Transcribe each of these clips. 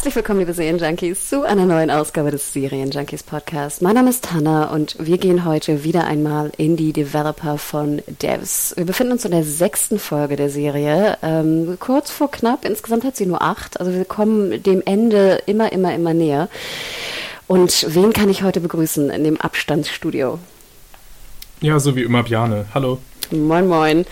Herzlich willkommen, liebe Serienjunkies, zu einer neuen Ausgabe des Serienjunkies Podcast. Mein Name ist Tanna und wir gehen heute wieder einmal in die Developer von Devs. Wir befinden uns in der sechsten Folge der Serie, ähm, kurz vor knapp. Insgesamt hat sie nur acht, also wir kommen dem Ende immer, immer, immer näher. Und wen kann ich heute begrüßen in dem Abstandsstudio? Ja, so wie immer Bjane. Hallo. Moin, moin.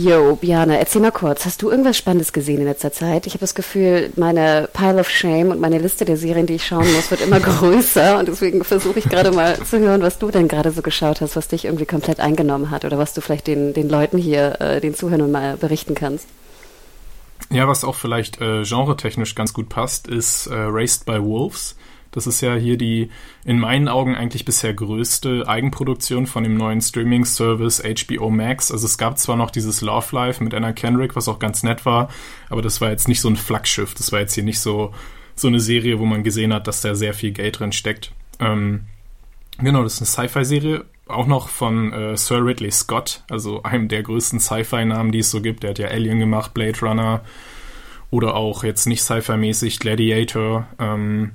Jo, Biane, erzähl mal kurz. Hast du irgendwas Spannendes gesehen in letzter Zeit? Ich habe das Gefühl, meine Pile of Shame und meine Liste der Serien, die ich schauen muss, wird immer größer. Und deswegen versuche ich gerade mal zu hören, was du denn gerade so geschaut hast, was dich irgendwie komplett eingenommen hat oder was du vielleicht den, den Leuten hier, äh, den Zuhörern mal berichten kannst. Ja, was auch vielleicht äh, genretechnisch ganz gut passt, ist äh, Raced by Wolves. Das ist ja hier die in meinen Augen eigentlich bisher größte Eigenproduktion von dem neuen Streaming-Service HBO Max. Also es gab zwar noch dieses Love Life mit Anna Kendrick, was auch ganz nett war, aber das war jetzt nicht so ein Flaggschiff. Das war jetzt hier nicht so, so eine Serie, wo man gesehen hat, dass da sehr viel Geld drin steckt. Ähm, genau, das ist eine Sci-Fi-Serie, auch noch von äh, Sir Ridley Scott, also einem der größten Sci-Fi-Namen, die es so gibt. Der hat ja Alien gemacht, Blade Runner oder auch jetzt nicht Sci-Fi-mäßig Gladiator. Ähm,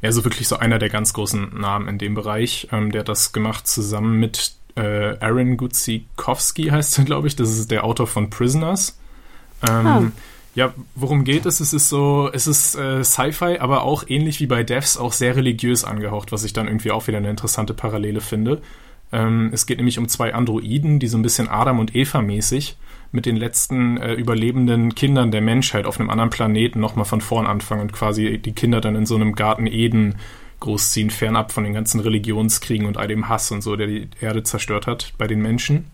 ja, so wirklich so einer der ganz großen Namen in dem Bereich. Ähm, der hat das gemacht zusammen mit äh, Aaron Guzikowski, heißt er, glaube ich. Das ist der Autor von Prisoners. Ähm, oh. Ja, worum geht es? Es ist so, es ist äh, Sci-Fi, aber auch ähnlich wie bei Devs auch sehr religiös angehaucht, was ich dann irgendwie auch wieder eine interessante Parallele finde. Ähm, es geht nämlich um zwei Androiden, die so ein bisschen Adam und Eva mäßig mit den letzten äh, überlebenden Kindern der Menschheit auf einem anderen Planeten nochmal von vorn anfangen und quasi die Kinder dann in so einem Garten Eden großziehen, fernab von den ganzen Religionskriegen und all dem Hass und so, der die Erde zerstört hat bei den Menschen.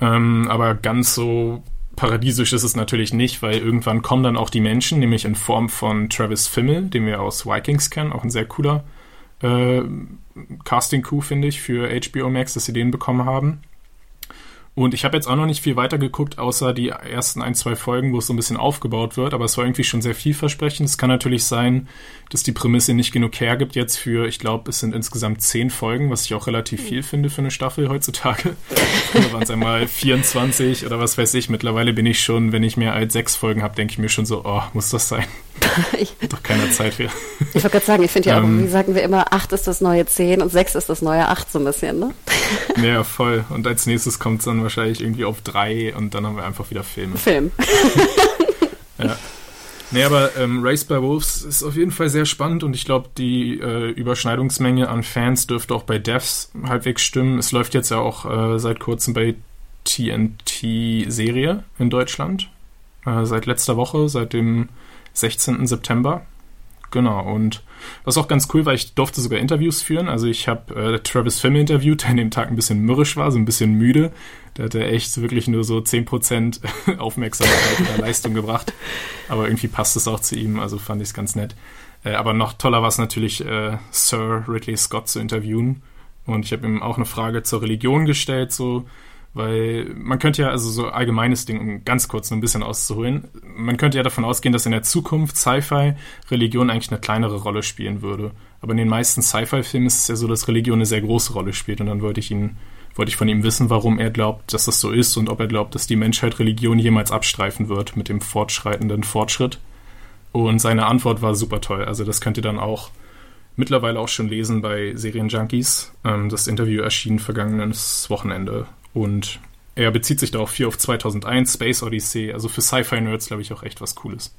Ähm, aber ganz so paradiesisch ist es natürlich nicht, weil irgendwann kommen dann auch die Menschen, nämlich in Form von Travis Fimmel, den wir aus Vikings kennen, auch ein sehr cooler äh, Casting-Coup, finde ich, für HBO Max, dass sie den bekommen haben. Und ich habe jetzt auch noch nicht viel weiter geguckt, außer die ersten ein, zwei Folgen, wo es so ein bisschen aufgebaut wird, aber es war irgendwie schon sehr vielversprechend. Es kann natürlich sein, dass die Prämisse nicht genug hergibt jetzt für, ich glaube, es sind insgesamt zehn Folgen, was ich auch relativ viel finde für eine Staffel heutzutage. Früher waren es einmal 24 oder was weiß ich. Mittlerweile bin ich schon, wenn ich mehr als sechs Folgen habe, denke ich mir schon so, oh, muss das sein? Doch keiner Zeit für. Ich wollte gerade sagen, ich finde ja auch, ähm, wie sagen wir immer, acht ist das neue zehn und sechs ist das neue acht so ein bisschen, ne? Ja, voll. Und als nächstes kommt es dann wahrscheinlich irgendwie auf drei und dann haben wir einfach wieder Filme. Film. ja. Nee, aber ähm, Race by Wolves ist auf jeden Fall sehr spannend und ich glaube, die äh, Überschneidungsmenge an Fans dürfte auch bei Devs halbwegs stimmen. Es läuft jetzt ja auch äh, seit kurzem bei TNT Serie in Deutschland. Äh, seit letzter Woche, seit dem 16. September. Genau, und was auch ganz cool war, ich durfte sogar Interviews führen. Also ich habe äh, Travis Fimmel interviewt, der an dem Tag ein bisschen mürrisch war, so ein bisschen müde. Der hatte echt wirklich nur so 10% Aufmerksamkeit oder Leistung gebracht. Aber irgendwie passt es auch zu ihm, also fand ich es ganz nett. Äh, aber noch toller war es natürlich, äh, Sir Ridley Scott zu interviewen. Und ich habe ihm auch eine Frage zur Religion gestellt, so weil man könnte ja, also so allgemeines Ding, um ganz kurz noch ein bisschen auszuholen, man könnte ja davon ausgehen, dass in der Zukunft Sci-Fi Religion eigentlich eine kleinere Rolle spielen würde. Aber in den meisten Sci-Fi-Filmen ist es ja so, dass Religion eine sehr große Rolle spielt. Und dann wollte ich ihn, wollte ich von ihm wissen, warum er glaubt, dass das so ist und ob er glaubt, dass die Menschheit Religion jemals abstreifen wird mit dem fortschreitenden Fortschritt. Und seine Antwort war super toll. Also das könnt ihr dann auch mittlerweile auch schon lesen bei Serienjunkies. Ähm, das Interview erschien vergangenes Wochenende und er bezieht sich da auch viel auf 2001, Space Odyssey. Also für Sci-Fi-Nerds, glaube ich, auch echt was Cooles.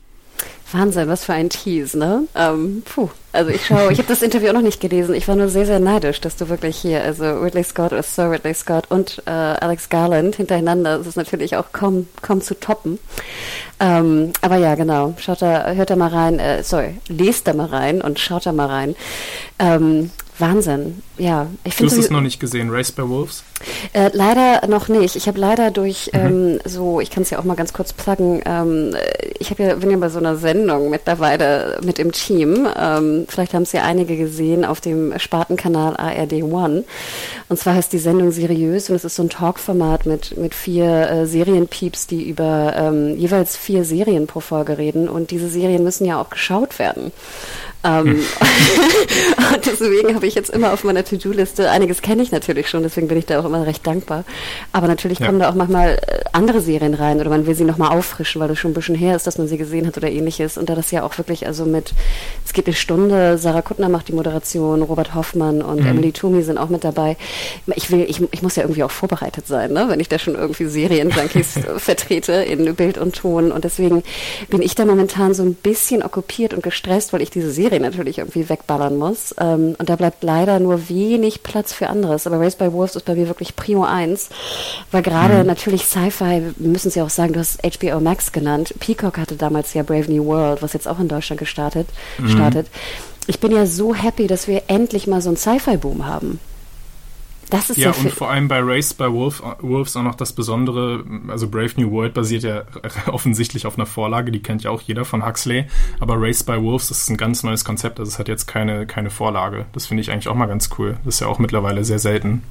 Wahnsinn, was für ein Tease, ne? Ähm, puh, also ich schaue, ich habe das Interview auch noch nicht gelesen. Ich war nur sehr, sehr neidisch, dass du wirklich hier, also Ridley Scott, oder Sir Ridley Scott und äh, Alex Garland hintereinander, das ist natürlich auch kaum, kaum zu toppen. Ähm, aber ja, genau, schaut da, hört da mal rein, äh, sorry, lest da mal rein und schaut da mal rein. Ähm, Wahnsinn. ja, ich finde. Du hast es noch nicht gesehen, Race by Wolves? Äh, leider noch nicht. Ich habe leider durch mhm. ähm, so, ich kann es ja auch mal ganz kurz pluggen, ähm, ich habe ja, bin ja bei so einer Sendung mittlerweile mit im Team. Ähm, vielleicht haben es ja einige gesehen auf dem Spartenkanal ARD One. Und zwar heißt die Sendung Seriös und es ist so ein Talkformat mit, mit vier äh, Serienpieps, die über ähm, jeweils vier Serien pro Folge reden. Und diese Serien müssen ja auch geschaut werden. Ähm, und deswegen habe ich jetzt immer auf meiner To-Do-Liste, einiges kenne ich natürlich schon, deswegen bin ich da auch immer recht dankbar. Aber natürlich ja. kommen da auch manchmal äh, andere Serien rein oder man will sie nochmal auffrischen, weil es schon ein bisschen her ist, dass man sie gesehen hat oder ähnliches. Und da das ja auch wirklich, also mit, es geht eine Stunde, Sarah Kuttner macht die Moderation, Robert Hoffmann und mhm. Emily Toomey sind auch mit dabei. Ich will, ich, ich muss ja irgendwie auch vorbereitet sein, ne? wenn ich da schon irgendwie Serien-Junkies vertrete in Bild und Ton. Und deswegen bin ich da momentan so ein bisschen okkupiert und gestresst, weil ich diese Serie Serie natürlich irgendwie wegballern muss. Ähm, und da bleibt leider nur wenig Platz für anderes. Aber Race by Wolves ist bei mir wirklich Primo 1, weil gerade mhm. natürlich Sci-Fi, wir müssen es ja auch sagen, du hast HBO Max genannt. Peacock hatte damals ja Brave New World, was jetzt auch in Deutschland gestartet, mhm. startet. Ich bin ja so happy, dass wir endlich mal so einen Sci-Fi-Boom haben. Das ist ja, und vor allem bei Race by Wolf, Wolves auch noch das Besondere, also Brave New World basiert ja offensichtlich auf einer Vorlage, die kennt ja auch jeder von Huxley, aber Race by Wolves ist ein ganz neues Konzept, also es hat jetzt keine, keine Vorlage. Das finde ich eigentlich auch mal ganz cool. Das ist ja auch mittlerweile sehr selten.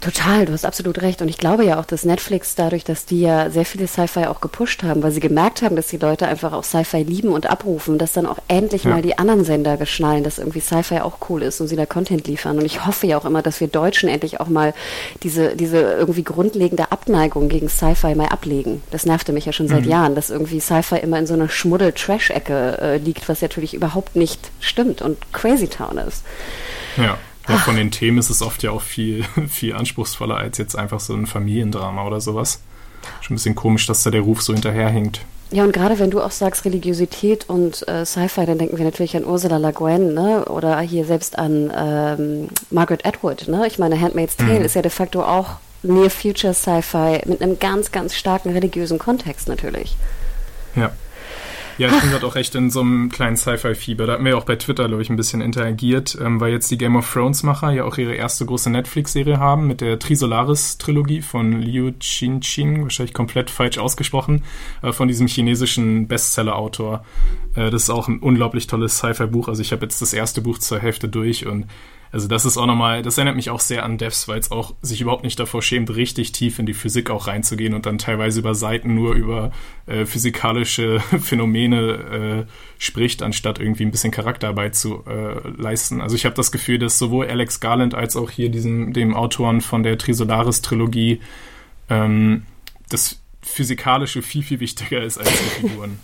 Total, du hast absolut recht. Und ich glaube ja auch, dass Netflix dadurch, dass die ja sehr viele Sci-Fi auch gepusht haben, weil sie gemerkt haben, dass die Leute einfach auch Sci-Fi lieben und abrufen, dass dann auch endlich ja. mal die anderen Sender geschnallen, dass irgendwie Sci-Fi auch cool ist und sie da Content liefern. Und ich hoffe ja auch immer, dass wir Deutschen endlich auch mal diese, diese irgendwie grundlegende Abneigung gegen Sci-Fi mal ablegen. Das nervte mich ja schon seit mhm. Jahren, dass irgendwie Sci-Fi immer in so einer Schmuddel-Trash-Ecke äh, liegt, was natürlich überhaupt nicht stimmt und Crazy Town ist. Ja. Ja, von den Themen ist es oft ja auch viel, viel anspruchsvoller als jetzt einfach so ein Familiendrama oder sowas. Schon ein bisschen komisch, dass da der Ruf so hinterherhinkt. Ja, und gerade wenn du auch sagst Religiosität und äh, Sci-Fi, dann denken wir natürlich an Ursula Le Guin, ne? Oder hier selbst an ähm, Margaret Atwood, ne? Ich meine, Handmaid's Tale mhm. ist ja de facto auch Near Future Sci-Fi mit einem ganz, ganz starken religiösen Kontext natürlich. Ja. Ja, ich bin gerade auch echt in so einem kleinen Sci-Fi-Fieber. Da hatten wir ja auch bei Twitter, glaube ich, ein bisschen interagiert, ähm, weil jetzt die Game of Thrones-Macher ja auch ihre erste große Netflix-Serie haben mit der Trisolaris-Trilogie von Liu Qinqin, wahrscheinlich komplett falsch ausgesprochen, äh, von diesem chinesischen Bestseller-Autor. Äh, das ist auch ein unglaublich tolles Sci-Fi-Buch. Also ich habe jetzt das erste Buch zur Hälfte durch und also das ist auch nochmal, das erinnert mich auch sehr an Devs, weil es auch sich überhaupt nicht davor schämt, richtig tief in die Physik auch reinzugehen und dann teilweise über Seiten nur über äh, physikalische Phänomene äh, spricht, anstatt irgendwie ein bisschen Charakterarbeit zu äh, leisten. Also ich habe das Gefühl, dass sowohl Alex Garland als auch hier diesem, dem Autoren von der Trisolaris-Trilogie ähm, das Physikalische viel, viel wichtiger ist als die Figuren.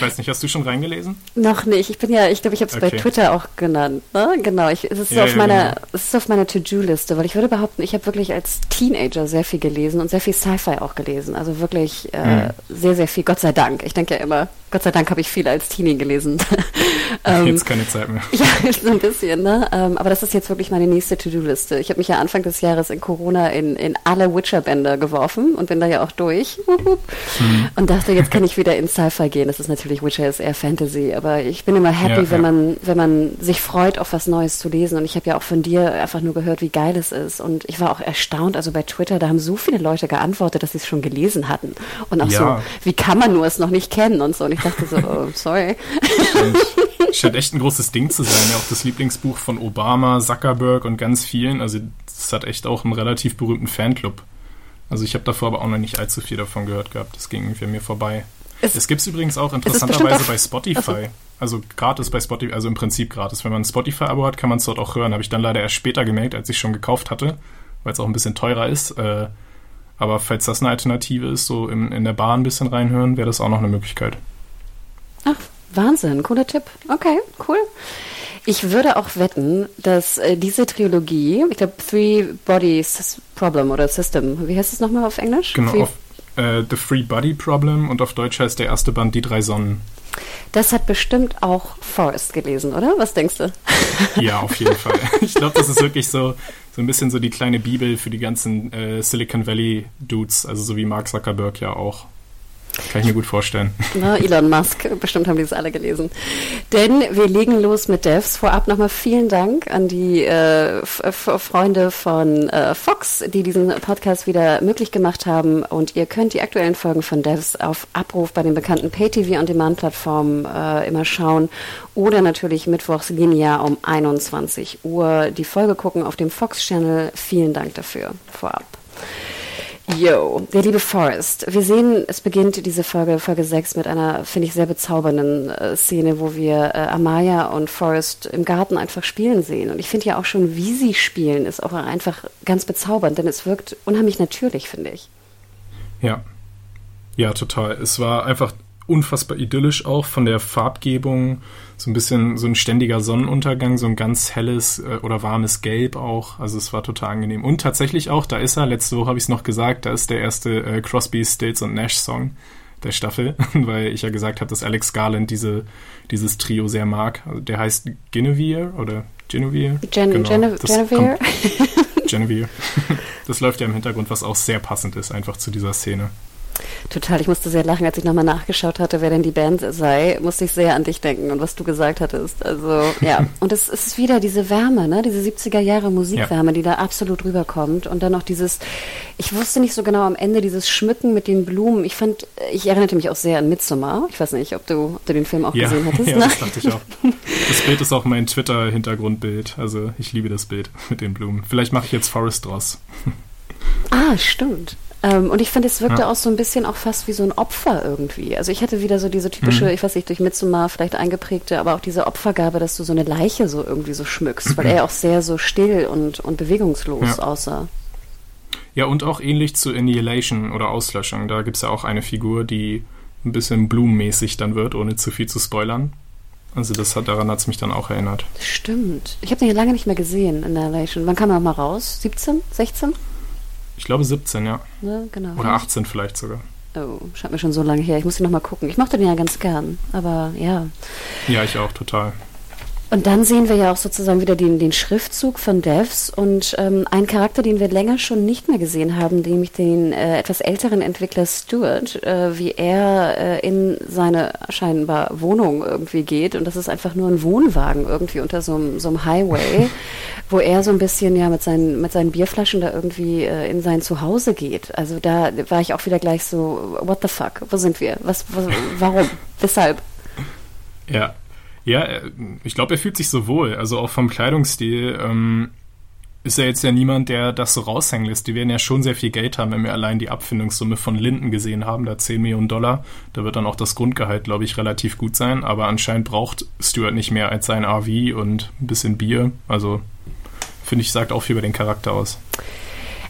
Weiß nicht, hast du schon reingelesen? Noch nicht. Ich bin ja, ich glaube, ich habe es okay. bei Twitter auch genannt. Ne? Genau, ich, es, ist ja, auf ja, meiner, genau. es ist auf meiner To-Do-Liste, weil ich würde behaupten, ich habe wirklich als Teenager sehr viel gelesen und sehr viel Sci-Fi auch gelesen. Also wirklich äh, mhm. sehr, sehr viel, Gott sei Dank. Ich denke ja immer, Gott sei Dank habe ich viel als Teenie gelesen. ähm, jetzt keine Zeit mehr. Ja, so ein bisschen, ne? Ähm, aber das ist jetzt wirklich meine nächste To-Do-Liste. Ich habe mich ja Anfang des Jahres in Corona in, in alle Witcher-Bände geworfen und bin da ja auch durch. mhm. Und dachte, jetzt kann ich wieder in Sci-Fi gehen. Das ist natürlich, Witcher ist eher Fantasy, aber ich bin immer happy, ja, wenn ja. man, wenn man sich freut, auf was Neues zu lesen. Und ich habe ja auch von dir einfach nur gehört, wie geil es ist. Und ich war auch erstaunt, also bei Twitter, da haben so viele Leute geantwortet, dass sie es schon gelesen hatten. Und auch ja. so, wie kann man nur es noch nicht kennen und so. Und ich dachte so, oh, sorry. Scheint echt ein großes Ding zu sein. Ja, auch das Lieblingsbuch von Obama, Zuckerberg und ganz vielen. Also es hat echt auch einen relativ berühmten Fanclub. Also ich habe davor aber auch noch nicht allzu viel davon gehört gehabt. Das ging irgendwie an mir vorbei. Es, es gibt es übrigens auch interessanterweise bei Spotify. Also gratis bei Spotify, also im Prinzip gratis. Wenn man ein Spotify-Abo hat, kann man es dort auch hören. Habe ich dann leider erst später gemerkt, als ich schon gekauft hatte, weil es auch ein bisschen teurer ist. Äh, aber falls das eine Alternative ist, so in, in der Bahn ein bisschen reinhören, wäre das auch noch eine Möglichkeit. Ach, Wahnsinn, cooler Tipp. Okay, cool. Ich würde auch wetten, dass äh, diese Trilogie, ich glaube Three Bodies Problem oder System, wie heißt es nochmal auf Englisch? Genau, Three auf, äh, The Free Body Problem und auf Deutsch heißt der erste Band Die drei Sonnen. Das hat bestimmt auch Forrest gelesen, oder? Was denkst du? Ja, auf jeden Fall. Ich glaube, das ist wirklich so, so ein bisschen so die kleine Bibel für die ganzen äh, Silicon Valley Dudes, also so wie Mark Zuckerberg ja auch. Kann ich mir gut vorstellen. Na, Elon Musk, bestimmt haben die es alle gelesen. Denn wir legen los mit Devs. Vorab nochmal vielen Dank an die äh, Freunde von äh, Fox, die diesen Podcast wieder möglich gemacht haben. Und ihr könnt die aktuellen Folgen von Devs auf Abruf bei den bekannten Pay-TV- und Demand-Plattformen äh, immer schauen. Oder natürlich mittwochs linear um 21 Uhr die Folge gucken auf dem Fox-Channel. Vielen Dank dafür vorab. Yo, der liebe Forrest. Wir sehen, es beginnt diese Folge, Folge 6, mit einer, finde ich, sehr bezaubernden äh, Szene, wo wir äh, Amaya und Forrest im Garten einfach spielen sehen. Und ich finde ja auch schon, wie sie spielen, ist auch einfach ganz bezaubernd, denn es wirkt unheimlich natürlich, finde ich. Ja. Ja, total. Es war einfach unfassbar idyllisch auch von der Farbgebung. So ein bisschen so ein ständiger Sonnenuntergang, so ein ganz helles äh, oder warmes Gelb auch. Also es war total angenehm. Und tatsächlich auch, da ist er, letzte Woche habe ich es noch gesagt, da ist der erste äh, Crosby, Stills und Nash Song der Staffel, weil ich ja gesagt habe, dass Alex Garland diese, dieses Trio sehr mag. Also der heißt Genevieve oder Genevieve? Gen genau, Gene Genevieve? Genevieve. Das läuft ja im Hintergrund, was auch sehr passend ist, einfach zu dieser Szene. Total, ich musste sehr lachen, als ich nochmal nachgeschaut hatte, wer denn die Band sei, musste ich sehr an dich denken und was du gesagt hattest. Also ja, und es, ist wieder diese Wärme, ne? diese 70er Jahre Musikwärme, ja. die da absolut rüberkommt und dann noch dieses, ich wusste nicht so genau am Ende, dieses Schmücken mit den Blumen. Ich fand, ich erinnerte mich auch sehr an Midsommar. Ich weiß nicht, ob du, ob du den Film auch ja, gesehen hattest. Ja, ne? das dachte ich auch. Das Bild ist auch mein Twitter-Hintergrundbild. Also ich liebe das Bild mit den Blumen. Vielleicht mache ich jetzt Forest draus. Ah, stimmt. Ähm, und ich finde, es wirkte ja. auch so ein bisschen auch fast wie so ein Opfer irgendwie. Also ich hatte wieder so diese typische, mhm. ich weiß nicht, durch Midsommar vielleicht eingeprägte, aber auch diese Opfergabe, dass du so eine Leiche so irgendwie so schmückst, weil er auch sehr so still und, und bewegungslos ja. aussah. Ja, und auch ähnlich zu Annihilation oder Auslöschung. Da gibt es ja auch eine Figur, die ein bisschen blumenmäßig dann wird, ohne zu viel zu spoilern. Also das hat, daran hat es mich dann auch erinnert. Stimmt. Ich habe den ja lange nicht mehr gesehen, Annihilation. Wann kam er mal raus? 17? 16? Ich glaube 17, ja. ja genau. Oder 18 vielleicht sogar. Oh, scheint mir schon so lange her. Ich muss ihn nochmal gucken. Ich mochte den ja ganz gern, aber ja. Ja, ich auch, total. Und dann sehen wir ja auch sozusagen wieder den, den Schriftzug von Devs und ähm, einen Charakter, den wir länger schon nicht mehr gesehen haben, nämlich den äh, etwas älteren Entwickler Stuart, äh, wie er äh, in seine scheinbar Wohnung irgendwie geht. Und das ist einfach nur ein Wohnwagen irgendwie unter so, einem Highway, wo er so ein bisschen ja mit seinen, mit seinen Bierflaschen da irgendwie äh, in sein Zuhause geht. Also da war ich auch wieder gleich so, what the fuck, wo sind wir? Was, was warum? Weshalb? Ja, ja, äh, ich glaube, er fühlt sich so wohl. Also auch vom Kleidungsstil ähm, ist er jetzt ja niemand, der das so raushängen lässt. Die werden ja schon sehr viel Geld haben, wenn wir allein die Abfindungssumme von Linden gesehen haben, da 10 Millionen Dollar. Da wird dann auch das Grundgehalt, glaube ich, relativ gut sein. Aber anscheinend braucht Stuart nicht mehr als sein RV und ein bisschen Bier. Also finde ich, sagt auch viel über den Charakter aus.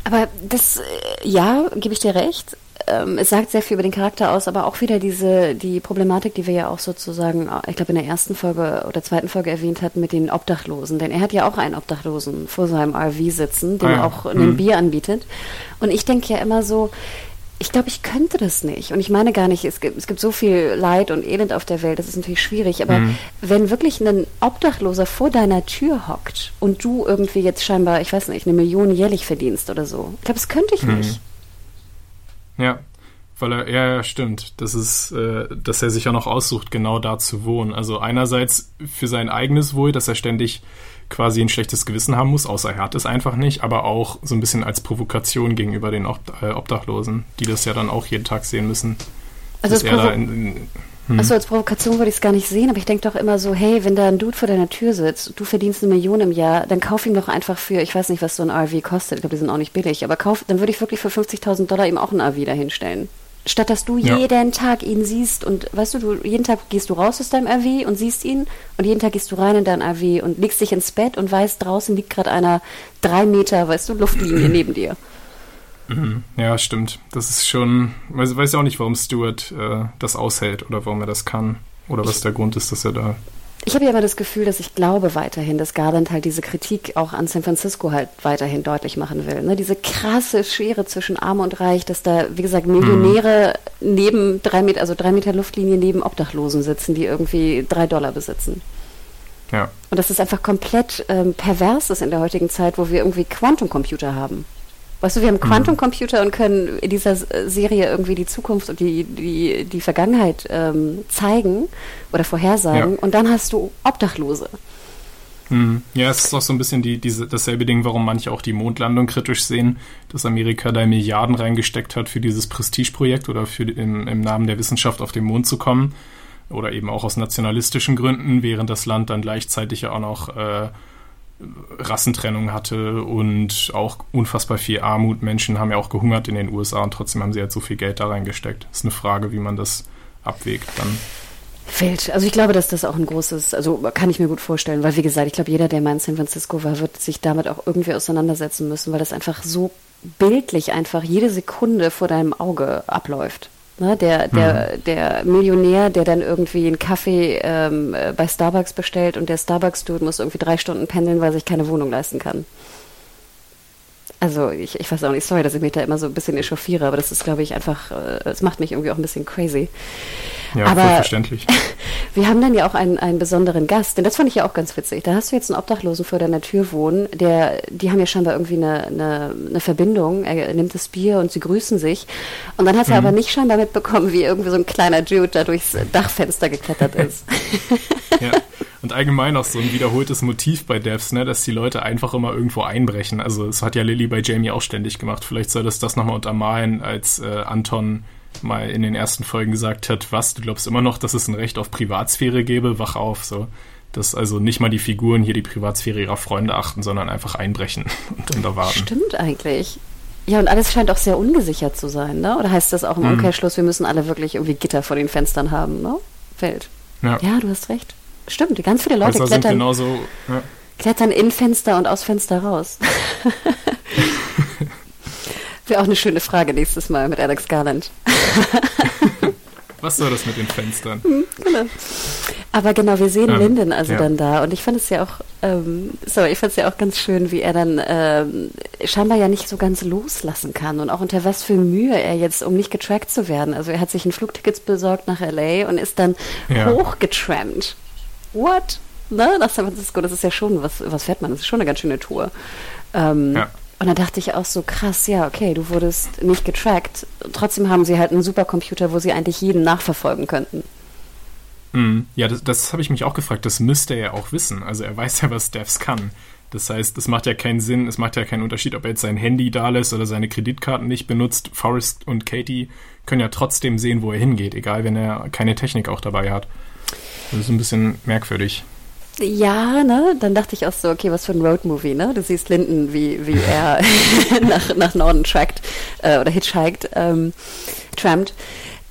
Aber das, äh, ja, gebe ich dir recht ähm, es sagt sehr viel über den Charakter aus, aber auch wieder diese, die Problematik, die wir ja auch sozusagen, ich glaube, in der ersten Folge oder zweiten Folge erwähnt hatten mit den Obdachlosen. Denn er hat ja auch einen Obdachlosen vor seinem RV sitzen, dem ah, ja. auch ein mhm. Bier anbietet. Und ich denke ja immer so, ich glaube, ich könnte das nicht. Und ich meine gar nicht, es gibt, es gibt so viel Leid und Elend auf der Welt, das ist natürlich schwierig. Aber mhm. wenn wirklich ein Obdachloser vor deiner Tür hockt und du irgendwie jetzt scheinbar, ich weiß nicht, eine Million jährlich verdienst oder so, ich glaube, das könnte ich mhm. nicht. Ja, weil er, ja, stimmt. Das ist, äh, dass er sich ja noch aussucht, genau da zu wohnen. Also einerseits für sein eigenes Wohl, dass er ständig quasi ein schlechtes Gewissen haben muss, außer er hat es einfach nicht, aber auch so ein bisschen als Provokation gegenüber den äh, Obdachlosen, die das ja dann auch jeden Tag sehen müssen. Also dass er da in, in hm. Also als Provokation würde ich es gar nicht sehen, aber ich denke doch immer so, hey, wenn da ein Dude vor deiner Tür sitzt, du verdienst eine Million im Jahr, dann kauf ihm doch einfach für, ich weiß nicht, was so ein RV kostet, ich glaube, die sind auch nicht billig, aber kauf, dann würde ich wirklich für 50.000 Dollar ihm auch ein RV dahinstellen. Statt dass du ja. jeden Tag ihn siehst und weißt du, du, jeden Tag gehst du raus aus deinem RV und siehst ihn und jeden Tag gehst du rein in dein RV und legst dich ins Bett und weißt, draußen liegt gerade einer drei Meter, weißt du, Luftlinie neben dir. Mhm. Ja, stimmt. Das ist schon, weiß, weiß ja auch nicht, warum Stuart äh, das aushält oder warum er das kann. Oder was der Grund ist, dass er da. Ich habe ja immer das Gefühl, dass ich glaube weiterhin, dass Garland halt diese Kritik auch an San Francisco halt weiterhin deutlich machen will. Ne? Diese krasse Schere zwischen Arm und Reich, dass da, wie gesagt, Millionäre mhm. neben drei Meter, also drei Meter Luftlinie neben Obdachlosen sitzen, die irgendwie drei Dollar besitzen. Ja. Und dass es einfach komplett ähm, pervers ist in der heutigen Zeit, wo wir irgendwie Quantumcomputer haben. Weißt du, wir haben Quantumcomputer und können in dieser Serie irgendwie die Zukunft und die, die, die Vergangenheit ähm, zeigen oder vorhersagen. Ja. Und dann hast du Obdachlose. Hm. Ja, es ist auch so ein bisschen die, diese, dasselbe Ding, warum manche auch die Mondlandung kritisch sehen, dass Amerika da Milliarden reingesteckt hat für dieses Prestigeprojekt oder für im, im Namen der Wissenschaft auf den Mond zu kommen. Oder eben auch aus nationalistischen Gründen, während das Land dann gleichzeitig ja auch noch äh, Rassentrennung hatte und auch unfassbar viel Armut. Menschen haben ja auch gehungert in den USA und trotzdem haben sie halt so viel Geld da reingesteckt. Ist eine Frage, wie man das abwägt dann. Fällt. Also ich glaube, dass das auch ein großes, also kann ich mir gut vorstellen, weil wie gesagt, ich glaube, jeder, der mal in San Francisco war, wird sich damit auch irgendwie auseinandersetzen müssen, weil das einfach so bildlich einfach jede Sekunde vor deinem Auge abläuft. Ne, der, der, mhm. der Millionär, der dann irgendwie einen Kaffee ähm, bei Starbucks bestellt und der Starbucks-Dude muss irgendwie drei Stunden pendeln, weil er sich keine Wohnung leisten kann. Also ich, ich weiß auch nicht, sorry, dass ich mich da immer so ein bisschen echauffiere, aber das ist, glaube ich, einfach, äh, es macht mich irgendwie auch ein bisschen crazy. Ja, aber verständlich. Wir haben dann ja auch einen, einen besonderen Gast, denn das fand ich ja auch ganz witzig. Da hast du jetzt einen Obdachlosen vor deiner Tür wohnen, der, die haben ja scheinbar irgendwie eine, eine, eine Verbindung. Er nimmt das Bier und sie grüßen sich. Und dann hat er mhm. aber nicht scheinbar mitbekommen, wie irgendwie so ein kleiner Dude da durchs Dachfenster geklettert ist. ja. Und allgemein auch so ein wiederholtes Motiv bei Devs, ne, dass die Leute einfach immer irgendwo einbrechen. Also das hat ja Lilly bei Jamie auch ständig gemacht. Vielleicht soll das das nochmal untermalen, als äh, Anton mal in den ersten Folgen gesagt hat, was, du glaubst immer noch, dass es ein Recht auf Privatsphäre gäbe? Wach auf, so. Dass also nicht mal die Figuren hier die Privatsphäre ihrer Freunde achten, sondern einfach einbrechen und dann da warten. Stimmt eigentlich. Ja, und alles scheint auch sehr ungesichert zu sein, ne? Oder heißt das auch im mhm. Umkehrschluss, wir müssen alle wirklich irgendwie Gitter vor den Fenstern haben, ne? Welt. Ja. ja, du hast recht. Stimmt, ganz viele Leute also klettern, genauso, ja. klettern in Fenster und aus Fenster raus. Wäre auch eine schöne Frage nächstes Mal mit Alex Garland. Was soll das mit den Fenstern? Hm, genau. Aber genau, wir sehen ähm, Linden also ja. dann da und ich fand es ja auch, ähm, so, ich fand es ja auch ganz schön, wie er dann ähm, scheinbar ja nicht so ganz loslassen kann und auch unter was für Mühe er jetzt, um nicht getrackt zu werden. Also er hat sich ein Flugticket besorgt nach LA und ist dann ja. hochgetrampt. What? Ne? Nach San Francisco, das ist ja schon, was, was fährt man? Das ist schon eine ganz schöne Tour. Ähm, ja. Und dann dachte ich auch so, krass, ja, okay, du wurdest nicht getrackt. Trotzdem haben sie halt einen Supercomputer, wo sie eigentlich jeden nachverfolgen könnten. Hm. Ja, das, das habe ich mich auch gefragt. Das müsste er ja auch wissen. Also er weiß ja, was Devs kann. Das heißt, es macht ja keinen Sinn, es macht ja keinen Unterschied, ob er jetzt sein Handy da lässt oder seine Kreditkarten nicht benutzt. Forrest und Katie können ja trotzdem sehen, wo er hingeht, egal wenn er keine Technik auch dabei hat. Das ist ein bisschen merkwürdig. Ja, ne? Dann dachte ich auch so, okay, was für ein Roadmovie, ne? Du siehst Linden, wie, wie er nach, nach Norden trackt äh, oder hitchhiked, ähm, trampt.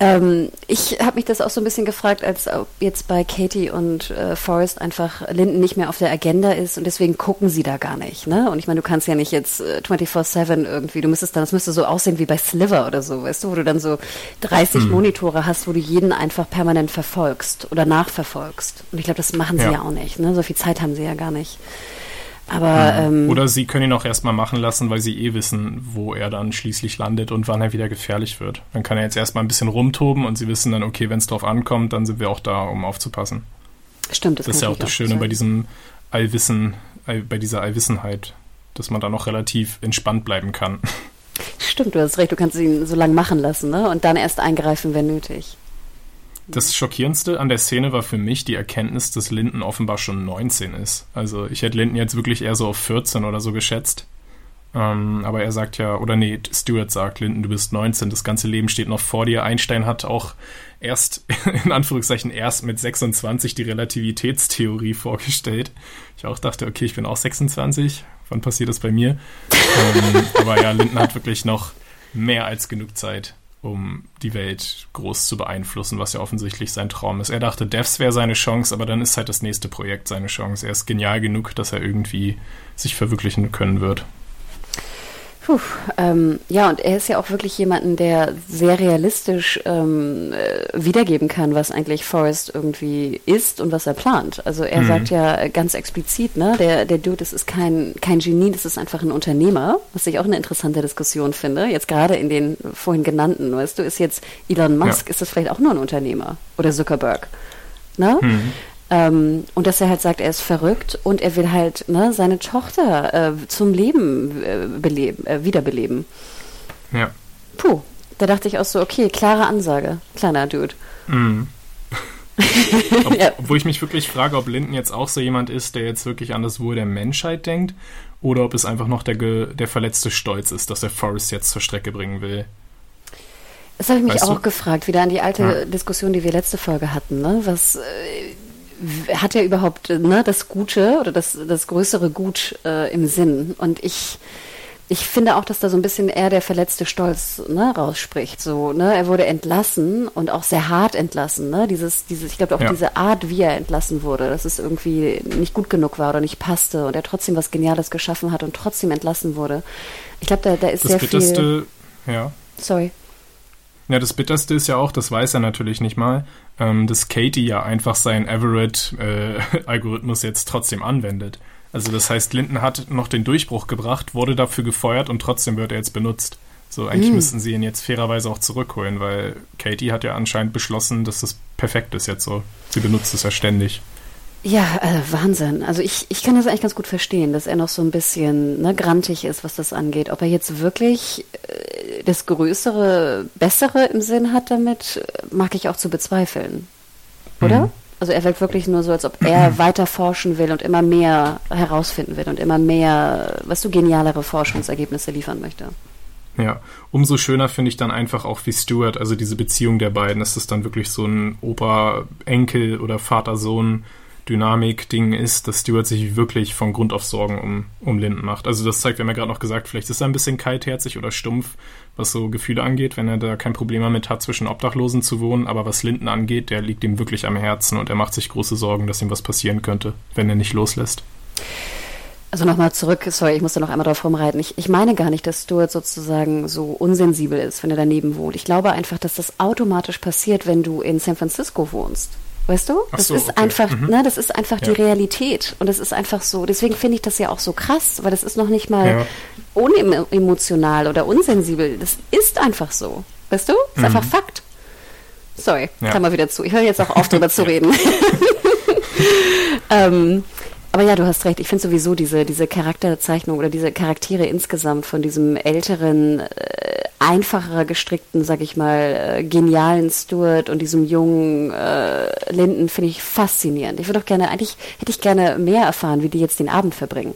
Ähm, ich habe mich das auch so ein bisschen gefragt, als ob jetzt bei Katie und äh, Forrest einfach Linden nicht mehr auf der Agenda ist und deswegen gucken sie da gar nicht. Ne? Und ich meine, du kannst ja nicht jetzt äh, 24-7 irgendwie, du müsstest dann, das müsste so aussehen wie bei Sliver oder so, weißt du, wo du dann so 30 hm. Monitore hast, wo du jeden einfach permanent verfolgst oder nachverfolgst. Und ich glaube, das machen sie ja. ja auch nicht. Ne? So viel Zeit haben sie ja gar nicht. Aber, ähm, Oder sie können ihn auch erstmal machen lassen, weil sie eh wissen, wo er dann schließlich landet und wann er wieder gefährlich wird. Dann kann er jetzt erstmal ein bisschen rumtoben und sie wissen dann, okay, wenn es drauf ankommt, dann sind wir auch da, um aufzupassen. Stimmt, das, das ist ja auch das Schöne bei diesem Allwissen, bei dieser Allwissenheit, dass man da noch relativ entspannt bleiben kann. Stimmt, du hast recht, du kannst ihn so lange machen lassen, ne? Und dann erst eingreifen, wenn nötig. Das Schockierendste an der Szene war für mich die Erkenntnis, dass Linden offenbar schon 19 ist. Also ich hätte Linden jetzt wirklich eher so auf 14 oder so geschätzt. Ähm, aber er sagt ja, oder nee, Stuart sagt, Linden, du bist 19, das ganze Leben steht noch vor dir. Einstein hat auch erst, in Anführungszeichen, erst mit 26 die Relativitätstheorie vorgestellt. Ich auch dachte, okay, ich bin auch 26, wann passiert das bei mir? ähm, aber ja, Linden hat wirklich noch mehr als genug Zeit um die Welt groß zu beeinflussen, was ja offensichtlich sein Traum ist. Er dachte, Devs wäre seine Chance, aber dann ist halt das nächste Projekt seine Chance. Er ist genial genug, dass er irgendwie sich verwirklichen können wird. Puh, ähm, ja, und er ist ja auch wirklich jemanden, der sehr realistisch ähm, äh, wiedergeben kann, was eigentlich Forrest irgendwie ist und was er plant. Also er mhm. sagt ja ganz explizit, ne, der, der Dude, das ist kein, kein Genie, das ist einfach ein Unternehmer, was ich auch eine interessante Diskussion finde. Jetzt gerade in den vorhin genannten, weißt du, ist jetzt Elon Musk, ja. ist das vielleicht auch nur ein Unternehmer oder Zuckerberg. Ne? Mhm. Ähm, und dass er halt sagt, er ist verrückt und er will halt ne, seine Tochter äh, zum Leben äh, beleben, äh, wiederbeleben. Ja. Puh, da dachte ich auch so, okay, klare Ansage, kleiner Dude. Mhm. Ob, ja. Obwohl ich mich wirklich frage, ob Linden jetzt auch so jemand ist, der jetzt wirklich an das Wohl der Menschheit denkt, oder ob es einfach noch der, der verletzte Stolz ist, dass er Forrest jetzt zur Strecke bringen will. Das habe ich mich weißt auch du? gefragt, wieder an die alte ja. Diskussion, die wir letzte Folge hatten. Ne? Was äh, hat er überhaupt ne, das Gute oder das, das größere Gut äh, im Sinn? Und ich ich finde auch, dass da so ein bisschen eher der verletzte Stolz ne, rausspricht. So, ne? Er wurde entlassen und auch sehr hart entlassen. Ne? Dieses, dieses, ich glaube auch ja. diese Art, wie er entlassen wurde, dass es irgendwie nicht gut genug war oder nicht passte und er trotzdem was Geniales geschaffen hat und trotzdem entlassen wurde. Ich glaube, da, da ist das sehr Bitterste, viel. Ja. Sorry. Ja, das Bitterste ist ja auch, das weiß er natürlich nicht mal, ähm, dass Katie ja einfach seinen Everett-Algorithmus äh, jetzt trotzdem anwendet. Also das heißt, Linden hat noch den Durchbruch gebracht, wurde dafür gefeuert und trotzdem wird er jetzt benutzt. So, eigentlich mhm. müssten sie ihn jetzt fairerweise auch zurückholen, weil Katie hat ja anscheinend beschlossen, dass das perfekt ist jetzt so. Sie benutzt es ja ständig. Ja, äh, Wahnsinn. Also ich, ich kann das eigentlich ganz gut verstehen, dass er noch so ein bisschen ne, grantig ist, was das angeht. Ob er jetzt wirklich äh, das Größere, Bessere im Sinn hat damit, mag ich auch zu bezweifeln. Oder? Mhm. Also er wirkt wirklich nur so, als ob er weiter forschen will und immer mehr herausfinden will und immer mehr, was du, genialere Forschungsergebnisse liefern möchte. Ja, umso schöner finde ich dann einfach auch wie Stuart, also diese Beziehung der beiden, dass es dann wirklich so ein Opa-Enkel oder Vater-Sohn Dynamik-Ding ist, dass Stewart sich wirklich von Grund auf Sorgen um, um Linden macht. Also das zeigt, wir haben ja gerade noch gesagt, vielleicht ist er ein bisschen kaltherzig oder stumpf, was so Gefühle angeht, wenn er da kein Problem damit hat, zwischen Obdachlosen zu wohnen. Aber was Linden angeht, der liegt ihm wirklich am Herzen und er macht sich große Sorgen, dass ihm was passieren könnte, wenn er nicht loslässt. Also nochmal zurück, sorry, ich musste noch einmal drauf rumreiten. Ich, ich meine gar nicht, dass Stuart sozusagen so unsensibel ist, wenn er daneben wohnt. Ich glaube einfach, dass das automatisch passiert, wenn du in San Francisco wohnst. Weißt du? Das so, ist okay. einfach, mhm. ne, das ist einfach ja. die Realität. Und das ist einfach so. Deswegen finde ich das ja auch so krass, weil das ist noch nicht mal ja. unemotional oder unsensibel. Das ist einfach so. Weißt du? Das ist mhm. einfach Fakt. Sorry, ja. kann mal wieder zu. Ich höre jetzt auch auf, drüber zu reden. ähm, aber ja, du hast recht. Ich finde sowieso diese, diese Charakterzeichnung oder diese Charaktere insgesamt von diesem älteren, äh, einfacher gestrickten, sag ich mal, äh, genialen Stuart und diesem jungen äh, Linden finde ich faszinierend. Ich würde auch gerne, eigentlich hätte ich gerne mehr erfahren, wie die jetzt den Abend verbringen.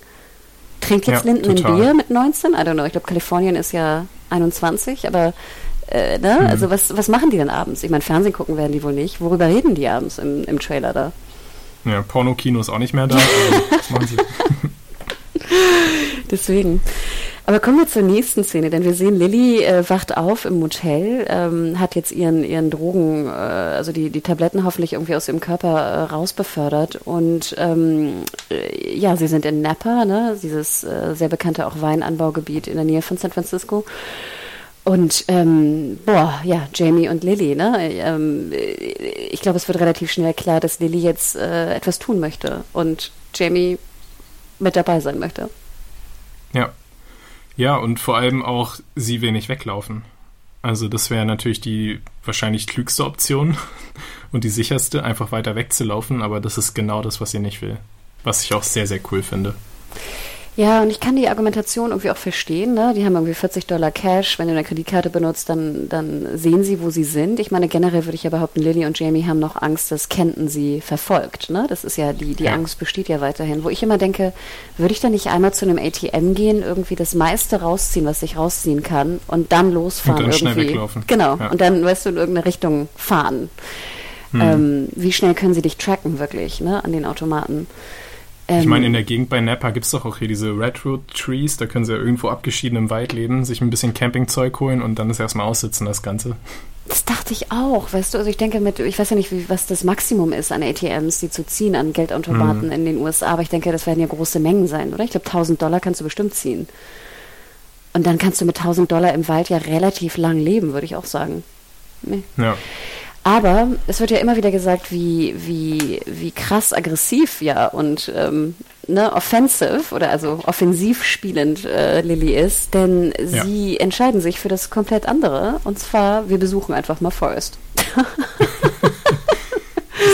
Trinkt jetzt ja, Linden total. ein Bier mit 19? I don't know. Ich glaube, Kalifornien ist ja 21, aber äh, ne? Mhm. Also was, was machen die denn abends? Ich meine, Fernsehen gucken werden die wohl nicht. Worüber reden die abends im, im Trailer da? Ja, Porno-Kino ist auch nicht mehr da. Also, machen sie. Deswegen. Aber kommen wir zur nächsten Szene, denn wir sehen, Lilly äh, wacht auf im Motel, ähm, hat jetzt ihren, ihren Drogen, äh, also die, die Tabletten hoffentlich irgendwie aus ihrem Körper äh, rausbefördert. Und ähm, äh, ja, sie sind in Napa, ne, dieses äh, sehr bekannte auch Weinanbaugebiet in der Nähe von San Francisco. Und ähm, boah, ja, Jamie und Lilly, ne? Ähm, ich glaube, es wird relativ schnell klar, dass Lilly jetzt äh, etwas tun möchte und Jamie mit dabei sein möchte. Ja. Ja, und vor allem auch, sie will nicht weglaufen. Also das wäre natürlich die wahrscheinlich klügste Option und die sicherste, einfach weiter wegzulaufen, aber das ist genau das, was sie nicht will. Was ich auch sehr, sehr cool finde. Ja, und ich kann die Argumentation irgendwie auch verstehen. Ne? Die haben irgendwie 40 Dollar Cash. Wenn du eine Kreditkarte benutzt, dann, dann sehen sie, wo sie sind. Ich meine, generell würde ich ja behaupten, Lilly und Jamie haben noch Angst, dass Kenton sie verfolgt. Ne? Das ist ja, die, die ja. Angst besteht ja weiterhin. Wo ich immer denke, würde ich da nicht einmal zu einem ATM gehen, irgendwie das meiste rausziehen, was ich rausziehen kann und dann losfahren und dann irgendwie. Schnell weglaufen. Genau. Ja. Und dann, weißt du, in irgendeine Richtung fahren. Hm. Ähm, wie schnell können sie dich tracken, wirklich, ne, an den Automaten? Ähm, ich meine, in der Gegend bei Napa gibt es doch auch hier diese Redwood Trees, da können sie ja irgendwo abgeschieden im Wald leben, sich ein bisschen Campingzeug holen und dann ist erstmal aussitzen, das Ganze. Das dachte ich auch, weißt du, also ich denke mit, ich weiß ja nicht, wie, was das Maximum ist an ATMs, die zu ziehen, an Geldautomaten mhm. in den USA, aber ich denke, das werden ja große Mengen sein, oder? Ich glaube, 1000 Dollar kannst du bestimmt ziehen. Und dann kannst du mit 1000 Dollar im Wald ja relativ lang leben, würde ich auch sagen. Nee. Ja. Aber es wird ja immer wieder gesagt, wie, wie, wie krass aggressiv ja und ähm, ne, offensive oder also offensiv spielend äh, Lilly ist, denn ja. sie entscheiden sich für das komplett andere und zwar, wir besuchen einfach mal Forest. das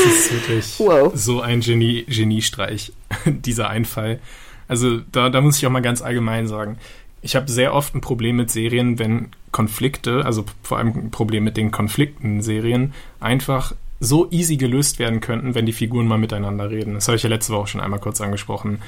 ist wirklich wow. so ein Genie, Geniestreich, dieser Einfall. Also da, da muss ich auch mal ganz allgemein sagen, ich habe sehr oft ein Problem mit Serien, wenn Konflikte, also vor allem ein Problem mit den Konflikten Serien, einfach so easy gelöst werden könnten, wenn die Figuren mal miteinander reden. Das habe ich ja letzte Woche schon einmal kurz angesprochen.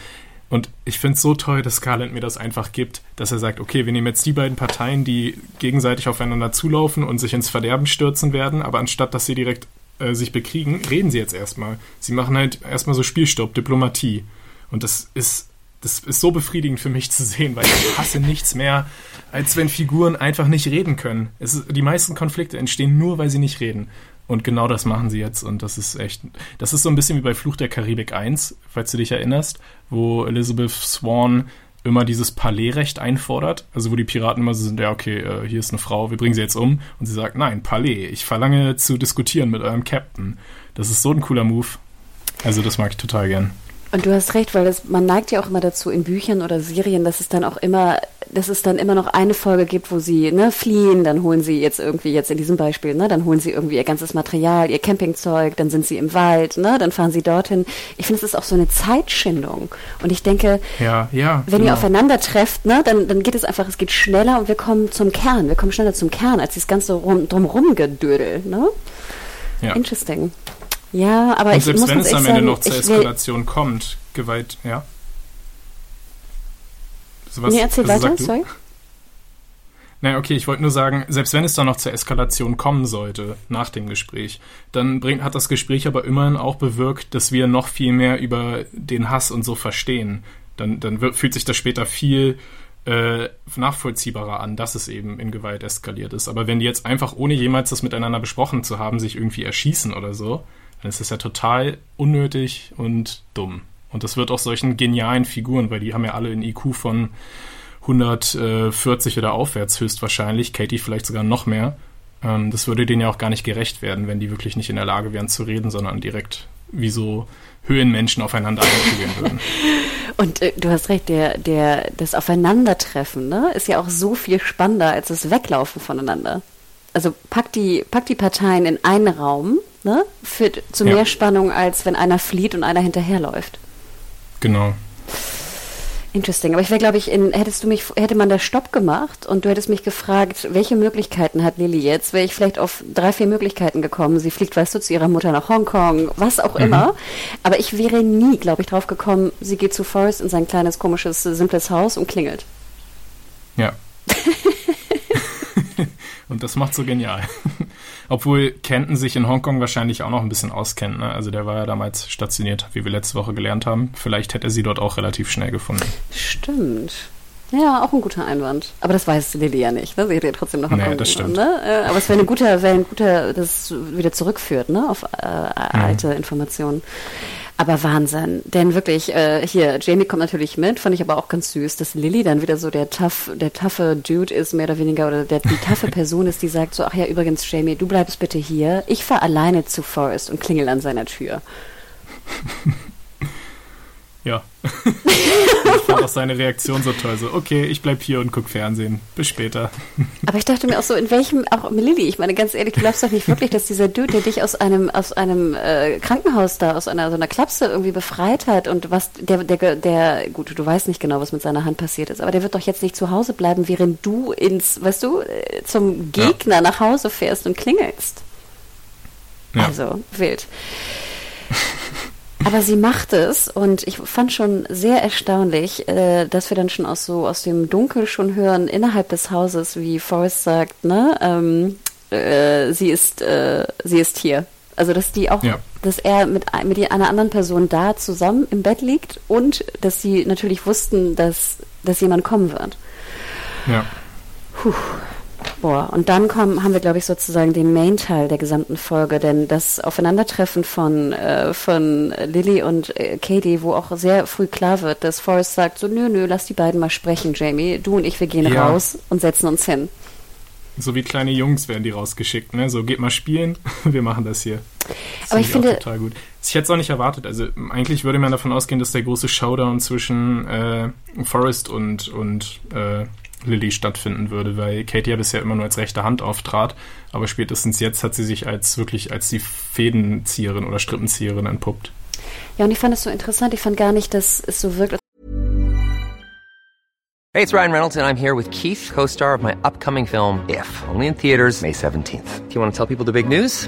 Und ich finde es so toll, dass Scarlett mir das einfach gibt, dass er sagt, okay, wir nehmen jetzt die beiden Parteien, die gegenseitig aufeinander zulaufen und sich ins Verderben stürzen werden, aber anstatt dass sie direkt äh, sich bekriegen, reden sie jetzt erstmal. Sie machen halt erstmal so Spielstopp, Diplomatie. Und das ist das ist so befriedigend für mich zu sehen, weil ich hasse nichts mehr, als wenn Figuren einfach nicht reden können. Ist, die meisten Konflikte entstehen nur, weil sie nicht reden. Und genau das machen sie jetzt und das ist echt, das ist so ein bisschen wie bei Fluch der Karibik 1, falls du dich erinnerst, wo Elizabeth Swan immer dieses Palais-Recht einfordert, also wo die Piraten immer so sind, ja okay, äh, hier ist eine Frau, wir bringen sie jetzt um und sie sagt, nein, Palais, ich verlange zu diskutieren mit eurem Captain. Das ist so ein cooler Move. Also das mag ich total gern. Und du hast recht, weil das, man neigt ja auch immer dazu in Büchern oder Serien, dass es dann auch immer, dass es dann immer noch eine Folge gibt, wo sie ne, fliehen, dann holen sie jetzt irgendwie, jetzt in diesem Beispiel, ne, dann holen sie irgendwie ihr ganzes Material, ihr Campingzeug, dann sind sie im Wald, ne, dann fahren sie dorthin. Ich finde, es ist auch so eine Zeitschindung. Und ich denke, ja, ja, wenn genau. ihr aufeinander trefft, ne, dann, dann geht es einfach, es geht schneller und wir kommen zum Kern. Wir kommen schneller zum Kern, als dieses ganze rum, drumrum gedödel, ne? Ja. Interesting. Ja, aber Und ich selbst wenn es am Ende noch zur Eskalation kommt, Gewalt, ja. So was, nee, erzähl also weiter, sorry. Naja, okay, ich wollte nur sagen, selbst wenn es dann noch zur Eskalation kommen sollte, nach dem Gespräch, dann bringt, hat das Gespräch aber immerhin auch bewirkt, dass wir noch viel mehr über den Hass und so verstehen. Dann, dann wird, fühlt sich das später viel äh, nachvollziehbarer an, dass es eben in Gewalt eskaliert ist. Aber wenn die jetzt einfach, ohne jemals das miteinander besprochen zu haben, sich irgendwie erschießen oder so, dann ist das ja total unnötig und dumm. Und das wird auch solchen genialen Figuren, weil die haben ja alle einen IQ von 140 oder aufwärts höchstwahrscheinlich, Katie vielleicht sogar noch mehr. Ähm, das würde denen ja auch gar nicht gerecht werden, wenn die wirklich nicht in der Lage wären zu reden, sondern direkt wie so Höhenmenschen aufeinander einstudieren würden. Und äh, du hast recht, der, der, das Aufeinandertreffen ne, ist ja auch so viel spannender als das Weglaufen voneinander. Also pack die, pack die Parteien in einen Raum, ne, führt zu ja. mehr Spannung, als wenn einer flieht und einer hinterherläuft. Genau. Interesting. Aber ich wäre, glaube ich, in, hättest du mich, hätte man da Stopp gemacht und du hättest mich gefragt, welche Möglichkeiten hat Lilly jetzt, wäre ich vielleicht auf drei, vier Möglichkeiten gekommen. Sie fliegt, weißt du, zu ihrer Mutter nach Hongkong, was auch mhm. immer. Aber ich wäre nie, glaube ich, drauf gekommen, sie geht zu Forrest in sein kleines, komisches, simples Haus und klingelt. Ja. und das macht so genial. Obwohl Kenton sich in Hongkong wahrscheinlich auch noch ein bisschen auskennt. Ne? Also der war ja damals stationiert, wie wir letzte Woche gelernt haben. Vielleicht hätte er sie dort auch relativ schnell gefunden. Stimmt. Ja, auch ein guter Einwand. Aber das weiß Lilly ja nicht. Ne? Sie ja trotzdem noch nee, das stimmt. Ne? Äh, aber es wäre ein guter, wäre ein guter, das wieder zurückführt, ne? Auf äh, alte mhm. Informationen. Aber Wahnsinn. Denn wirklich, äh, hier, Jamie kommt natürlich mit, fand ich aber auch ganz süß, dass Lilly dann wieder so der tough, der taffe Dude ist, mehr oder weniger, oder der, die taffe Person ist, die sagt so, ach ja, übrigens, Jamie, du bleibst bitte hier. Ich fahre alleine zu Forrest und klingel an seiner Tür. Ja. ich fand auch seine Reaktion so toll. So, okay, ich bleib hier und guck Fernsehen. Bis später. Aber ich dachte mir auch so, in welchem, auch Lilly, ich meine ganz ehrlich, du glaubst doch nicht wirklich, dass dieser Dude, der dich aus einem, aus einem äh, Krankenhaus da, aus einer so einer Klapse irgendwie befreit hat und was, der, der, der, gut, du weißt nicht genau, was mit seiner Hand passiert ist, aber der wird doch jetzt nicht zu Hause bleiben, während du ins, weißt du, äh, zum Gegner ja. nach Hause fährst und klingelst. Ja. Also, wild. Aber sie macht es und ich fand schon sehr erstaunlich, äh, dass wir dann schon aus so aus dem Dunkel schon hören innerhalb des Hauses, wie Forrest sagt, ne, ähm, äh, sie ist äh, sie ist hier. Also dass die auch, ja. dass er mit mit einer anderen Person da zusammen im Bett liegt und dass sie natürlich wussten, dass dass jemand kommen wird. Ja. Puh. Boah, und dann kommen, haben wir, glaube ich, sozusagen den Main-Teil der gesamten Folge, denn das Aufeinandertreffen von, äh, von Lily und äh, Katie, wo auch sehr früh klar wird, dass Forrest sagt, so nö, nö, lass die beiden mal sprechen, Jamie. Du und ich, wir gehen ja. raus und setzen uns hin. So wie kleine Jungs werden die rausgeschickt, ne? So, geht mal spielen, wir machen das hier. Das Aber ich finde... total gut. Ich hätte es auch nicht erwartet. Also eigentlich würde man davon ausgehen, dass der große Showdown zwischen äh, Forrest und, und äh, Lily stattfinden würde, weil Katie ja bisher immer nur als rechte Hand auftrat, aber spätestens jetzt hat sie sich als wirklich als die Fädenzieherin oder Strippenzieherin entpuppt. Ja, und ich fand es so interessant, ich fand gar nicht, dass es so wirkt. Hey, it's Ryan Reynolds and I'm here with Keith, co-star of my upcoming film If, only in theaters May 17th. Do you want to tell people the big news?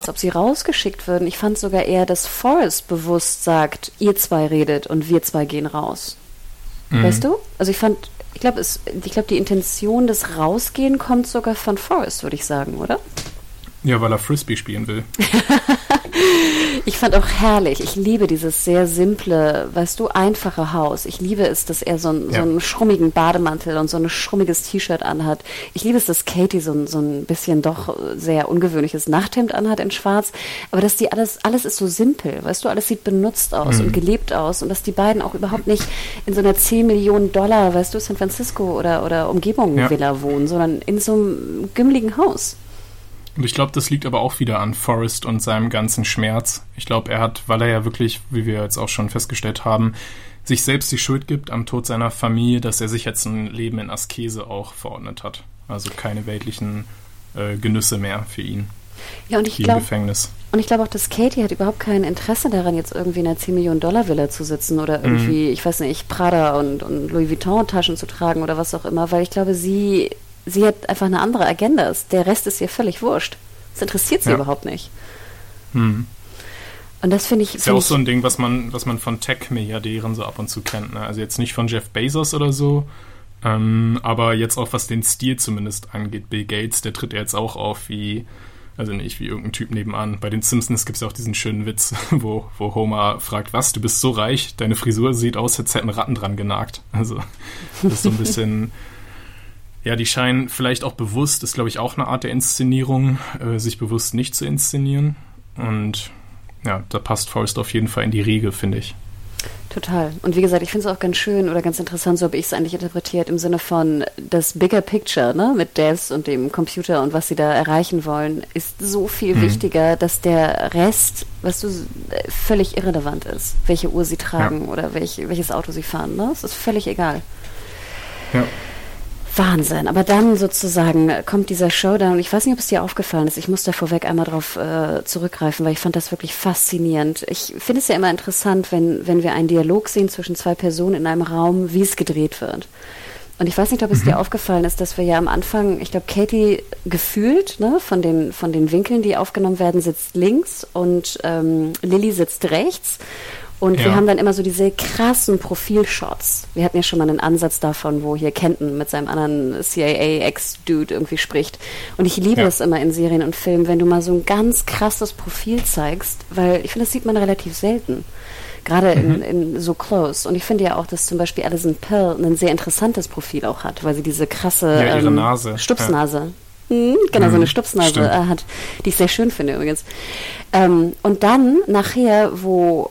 Als ob sie rausgeschickt würden. Ich fand sogar eher, dass Forrest bewusst sagt, ihr zwei redet und wir zwei gehen raus. Mhm. Weißt du? Also ich fand, ich glaube, ich glaube, die Intention des Rausgehen kommt sogar von Forrest, würde ich sagen, oder? Ja, weil er Frisbee spielen will. ich fand auch herrlich. Ich liebe dieses sehr simple, weißt du, einfache Haus. Ich liebe es, dass er so, ein, ja. so einen schrummigen Bademantel und so ein schrummiges T-Shirt anhat. Ich liebe es, dass Katie so ein, so ein bisschen doch sehr ungewöhnliches Nachthemd anhat in schwarz. Aber dass die alles, alles ist so simpel, weißt du, alles sieht benutzt aus mhm. und gelebt aus und dass die beiden auch überhaupt nicht in so einer 10 Millionen Dollar, weißt du, San Francisco oder, oder Umgebung ja. Villa wohnen, sondern in so einem gümmeligen Haus. Und ich glaube, das liegt aber auch wieder an Forrest und seinem ganzen Schmerz. Ich glaube, er hat, weil er ja wirklich, wie wir jetzt auch schon festgestellt haben, sich selbst die Schuld gibt am Tod seiner Familie, dass er sich jetzt ein Leben in Askese auch verordnet hat. Also keine weltlichen äh, Genüsse mehr für ihn. Ja, und ich glaube, und ich glaube auch, dass Katie hat überhaupt kein Interesse daran, jetzt irgendwie in einer 10 Millionen Dollar Villa zu sitzen oder irgendwie, mhm. ich weiß nicht, Prada und, und Louis Vuitton Taschen zu tragen oder was auch immer, weil ich glaube, sie sie hat einfach eine andere Agenda. Der Rest ist ihr völlig wurscht. Das interessiert sie ja. überhaupt nicht. Hm. Und das finde ich. Ist ja auch so ein Ding, was man, was man von Tech-Milliardären so ab und zu kennt. Ne? Also jetzt nicht von Jeff Bezos oder so, ähm, aber jetzt auch was den Stil zumindest angeht. Bill Gates, der tritt ja jetzt auch auf wie, also nicht wie irgendein Typ nebenan. Bei den Simpsons gibt es ja auch diesen schönen Witz, wo, wo Homer fragt, was, du bist so reich, deine Frisur sieht aus, als hätten Ratten dran genagt. Also das ist so ein bisschen ja, die scheinen vielleicht auch bewusst, ist glaube ich auch eine Art der Inszenierung, äh, sich bewusst nicht zu inszenieren. Und ja, da passt Forrest auf jeden Fall in die Riege, finde ich. Total. Und wie gesagt, ich finde es auch ganz schön oder ganz interessant, so habe ich es eigentlich interpretiert, im Sinne von das Bigger Picture, ne, mit Devs und dem Computer und was sie da erreichen wollen, ist so viel mhm. wichtiger, dass der Rest, was du, völlig irrelevant ist. Welche Uhr sie tragen ja. oder welch, welches Auto sie fahren, ne? Es ist völlig egal. Ja. Wahnsinn. Aber dann sozusagen kommt dieser Showdown. Und ich weiß nicht, ob es dir aufgefallen ist. Ich muss da vorweg einmal drauf äh, zurückgreifen, weil ich fand das wirklich faszinierend. Ich finde es ja immer interessant, wenn, wenn wir einen Dialog sehen zwischen zwei Personen in einem Raum, wie es gedreht wird. Und ich weiß nicht, ob es mhm. dir aufgefallen ist, dass wir ja am Anfang, ich glaube, Katie gefühlt, ne, von den, von den Winkeln, die aufgenommen werden, sitzt links und ähm, Lilly sitzt rechts. Und ja. wir haben dann immer so diese krassen Profilshots. Wir hatten ja schon mal einen Ansatz davon, wo hier Kenton mit seinem anderen CIA-Ex-Dude irgendwie spricht. Und ich liebe ja. es immer in Serien und Filmen, wenn du mal so ein ganz krasses Profil zeigst, weil ich finde, das sieht man relativ selten. Gerade mhm. in, in so close. Und ich finde ja auch, dass zum Beispiel Alison Pill ein sehr interessantes Profil auch hat, weil sie diese krasse ja, ähm, Nase. Stupsnase. Mhm, genau, mhm. so eine Stupsnase äh, hat, die ich sehr schön finde übrigens. Ähm, und dann nachher, wo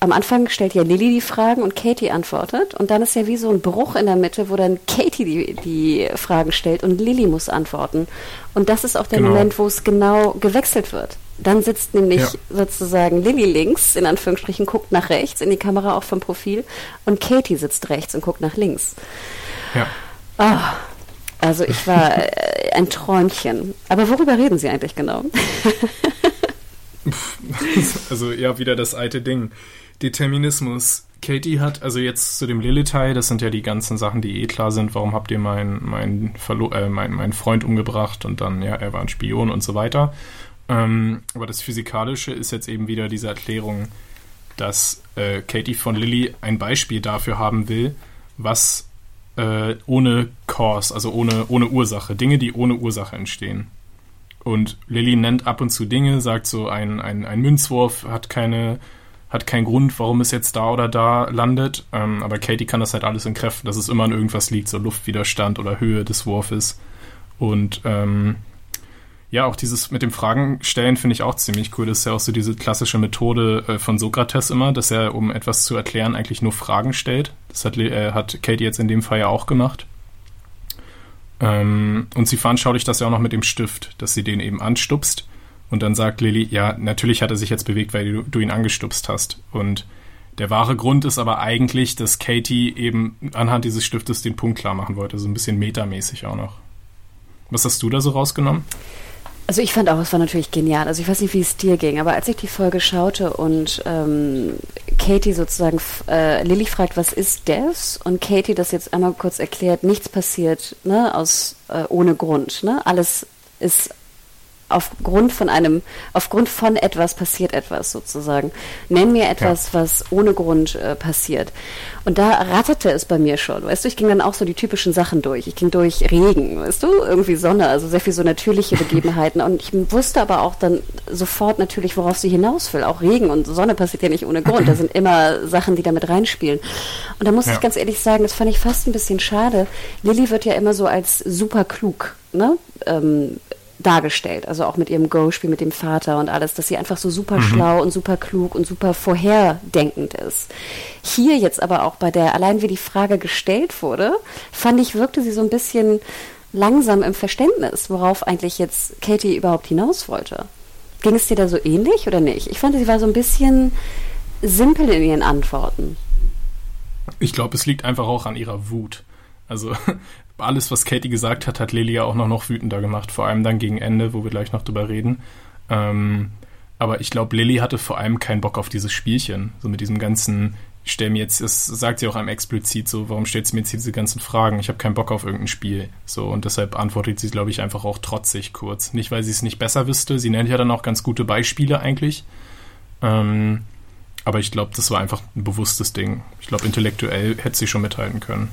am Anfang stellt ja Lilly die Fragen und Katie antwortet. Und dann ist ja wie so ein Bruch in der Mitte, wo dann Katie die, die Fragen stellt und Lilly muss antworten. Und das ist auch der genau. Moment, wo es genau gewechselt wird. Dann sitzt nämlich ja. sozusagen Lilly links, in Anführungsstrichen, guckt nach rechts in die Kamera auch vom Profil und Katie sitzt rechts und guckt nach links. Ja. Oh, also ich war äh, ein Träumchen. Aber worüber reden Sie eigentlich genau? also ja, wieder das alte Ding. Determinismus. Katie hat, also jetzt zu dem Lilithai, das sind ja die ganzen Sachen, die eh klar sind. Warum habt ihr meinen mein, äh, mein, mein Freund umgebracht und dann, ja, er war ein Spion und so weiter. Ähm, aber das Physikalische ist jetzt eben wieder diese Erklärung, dass äh, Katie von Lilly ein Beispiel dafür haben will, was äh, ohne Cause, also ohne, ohne Ursache, Dinge, die ohne Ursache entstehen. Und Lilly nennt ab und zu Dinge, sagt so, ein, ein, ein Münzwurf hat keine hat keinen Grund, warum es jetzt da oder da landet. Ähm, aber Katie kann das halt alles entkräften, dass es immer an irgendwas liegt, so Luftwiderstand oder Höhe des Wurfes. Und ähm, Ja, auch dieses mit dem Fragen stellen finde ich auch ziemlich cool. Das ist ja auch so diese klassische Methode äh, von Sokrates immer, dass er, um etwas zu erklären, eigentlich nur Fragen stellt. Das hat, äh, hat Katie jetzt in dem Fall ja auch gemacht. Ähm, und sie veranschaulicht das ja auch noch mit dem Stift, dass sie den eben anstupst. Und dann sagt Lilly, ja, natürlich hat er sich jetzt bewegt, weil du, du ihn angestupst hast. Und der wahre Grund ist aber eigentlich, dass Katie eben anhand dieses Stiftes den Punkt klar machen wollte. So ein bisschen metamäßig auch noch. Was hast du da so rausgenommen? Also ich fand auch, es war natürlich genial. Also ich weiß nicht, wie es dir ging, aber als ich die Folge schaute und ähm, Katie sozusagen, äh, Lilly fragt, was ist das? Und Katie das jetzt einmal kurz erklärt, nichts passiert ne, aus äh, ohne Grund. Ne? Alles ist aufgrund von einem, aufgrund von etwas passiert etwas sozusagen. Nenn mir etwas, ja. was ohne Grund äh, passiert. Und da ratterte es bei mir schon, weißt du, ich ging dann auch so die typischen Sachen durch. Ich ging durch Regen, weißt du, irgendwie Sonne, also sehr viel so natürliche Begebenheiten. Und ich wusste aber auch dann sofort natürlich, worauf sie hinaus will. Auch Regen und Sonne passiert ja nicht ohne Grund. Da sind immer Sachen, die damit reinspielen. Und da muss ja. ich ganz ehrlich sagen, das fand ich fast ein bisschen schade. Lilly wird ja immer so als super klug ne? Ähm, dargestellt, also auch mit ihrem Go-Spiel mit dem Vater und alles, dass sie einfach so super mhm. schlau und super klug und super vorherdenkend ist. Hier jetzt aber auch bei der, allein wie die Frage gestellt wurde, fand ich, wirkte sie so ein bisschen langsam im Verständnis, worauf eigentlich jetzt Katie überhaupt hinaus wollte. Ging es dir da so ähnlich oder nicht? Ich fand, sie war so ein bisschen simpel in ihren Antworten. Ich glaube, es liegt einfach auch an ihrer Wut. Also alles, was Katie gesagt hat, hat Lelia auch noch, noch wütender gemacht. Vor allem dann gegen Ende, wo wir gleich noch drüber reden. Ähm, aber ich glaube, Lilly hatte vor allem keinen Bock auf dieses Spielchen. So mit diesem ganzen, ich stelle mir jetzt, das sagt sie auch einem explizit so, warum stellt sie mir jetzt diese ganzen Fragen? Ich habe keinen Bock auf irgendein Spiel. So, und deshalb antwortet sie, glaube ich, einfach auch trotzig kurz. Nicht, weil sie es nicht besser wüsste. Sie nennt ja dann auch ganz gute Beispiele eigentlich. Ähm, aber ich glaube, das war einfach ein bewusstes Ding. Ich glaube, intellektuell hätte sie schon mithalten können.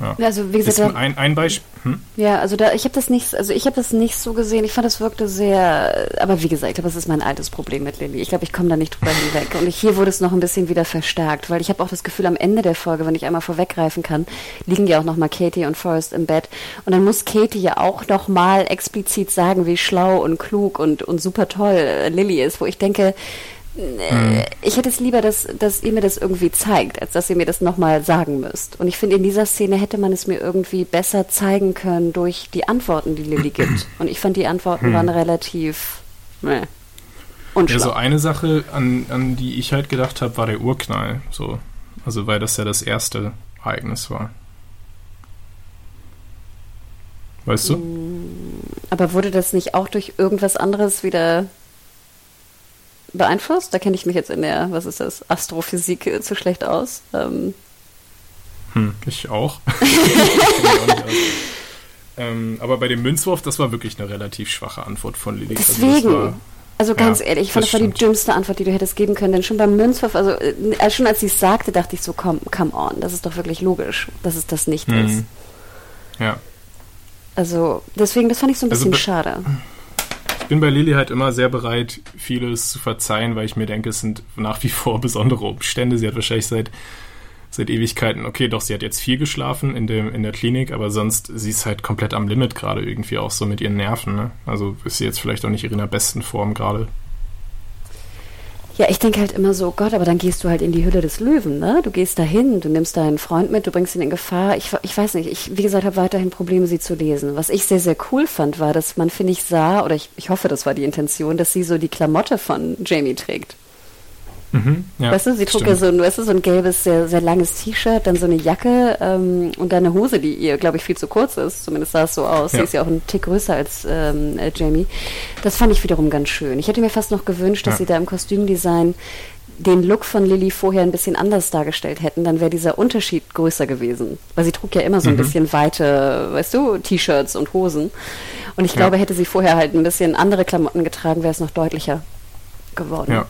Ja. Also wie gesagt, ein, ein Beispiel. Hm? Ja, also da ich habe das nicht, also ich habe das nicht so gesehen. Ich fand, das wirkte sehr, aber wie gesagt, das ist mein altes Problem mit Lilly. Ich glaube, ich komme da nicht drüber hinweg. Und ich, hier wurde es noch ein bisschen wieder verstärkt, weil ich habe auch das Gefühl, am Ende der Folge, wenn ich einmal vorweggreifen kann, liegen ja auch noch mal Katie und Forrest im Bett. Und dann muss Katie ja auch noch mal explizit sagen, wie schlau und klug und und super toll Lilly ist, wo ich denke, Mhm. Ich hätte es lieber, dass, dass ihr mir das irgendwie zeigt, als dass ihr mir das nochmal sagen müsst. Und ich finde, in dieser Szene hätte man es mir irgendwie besser zeigen können durch die Antworten, die Lilly gibt. Und ich fand, die Antworten hm. waren relativ unschlau. Ja, so eine Sache, an, an die ich halt gedacht habe, war der Urknall. So. Also, weil das ja das erste Ereignis war. Weißt du? Mm, aber wurde das nicht auch durch irgendwas anderes wieder beeinflusst. Da kenne ich mich jetzt in der, was ist das, Astrophysik äh, zu schlecht aus. Ähm. Hm, ich auch. ich auch ähm, aber bei dem Münzwurf, das war wirklich eine relativ schwache Antwort von Lilly. Also Deswegen. Also, also ganz ja, ehrlich, ich fand, das, das war die dümmste Antwort, die du hättest geben können. Denn schon beim Münzwurf, also äh, schon als sie es sagte, dachte ich so, come, come on, das ist doch wirklich logisch, dass es das nicht mhm. ist. Ja. Also deswegen, das fand ich so ein also bisschen also, schade bin bei Lilly halt immer sehr bereit, vieles zu verzeihen, weil ich mir denke, es sind nach wie vor besondere Umstände. Sie hat wahrscheinlich seit, seit Ewigkeiten, okay, doch, sie hat jetzt viel geschlafen in, dem, in der Klinik, aber sonst, sie ist halt komplett am Limit gerade irgendwie auch so mit ihren Nerven. Ne? Also ist sie jetzt vielleicht auch nicht in ihrer besten Form gerade. Ja, ich denke halt immer so, Gott, aber dann gehst du halt in die Hülle des Löwen, ne? Du gehst dahin, du nimmst deinen Freund mit, du bringst ihn in Gefahr. Ich, ich weiß nicht, ich, wie gesagt, habe weiterhin Probleme, sie zu lesen. Was ich sehr, sehr cool fand, war, dass man, finde ich, sah, oder ich, ich hoffe, das war die Intention, dass sie so die Klamotte von Jamie trägt. Mhm, ja, weißt du, sie trug ja so ein, weißt du, so ein gelbes, sehr, sehr langes T-Shirt, dann so eine Jacke ähm, und dann eine Hose, die ihr, glaube ich, viel zu kurz ist. Zumindest sah es so aus. Ja. Sie ist ja auch ein Tick größer als ähm, äh, Jamie. Das fand ich wiederum ganz schön. Ich hätte mir fast noch gewünscht, dass sie da im Kostümdesign den Look von Lilly vorher ein bisschen anders dargestellt hätten, dann wäre dieser Unterschied größer gewesen. Weil sie trug ja immer so ein mhm. bisschen weite, weißt du, T-Shirts und Hosen. Und ich glaube, hätte sie vorher halt ein bisschen andere Klamotten getragen, wäre es noch deutlicher geworden. Ja.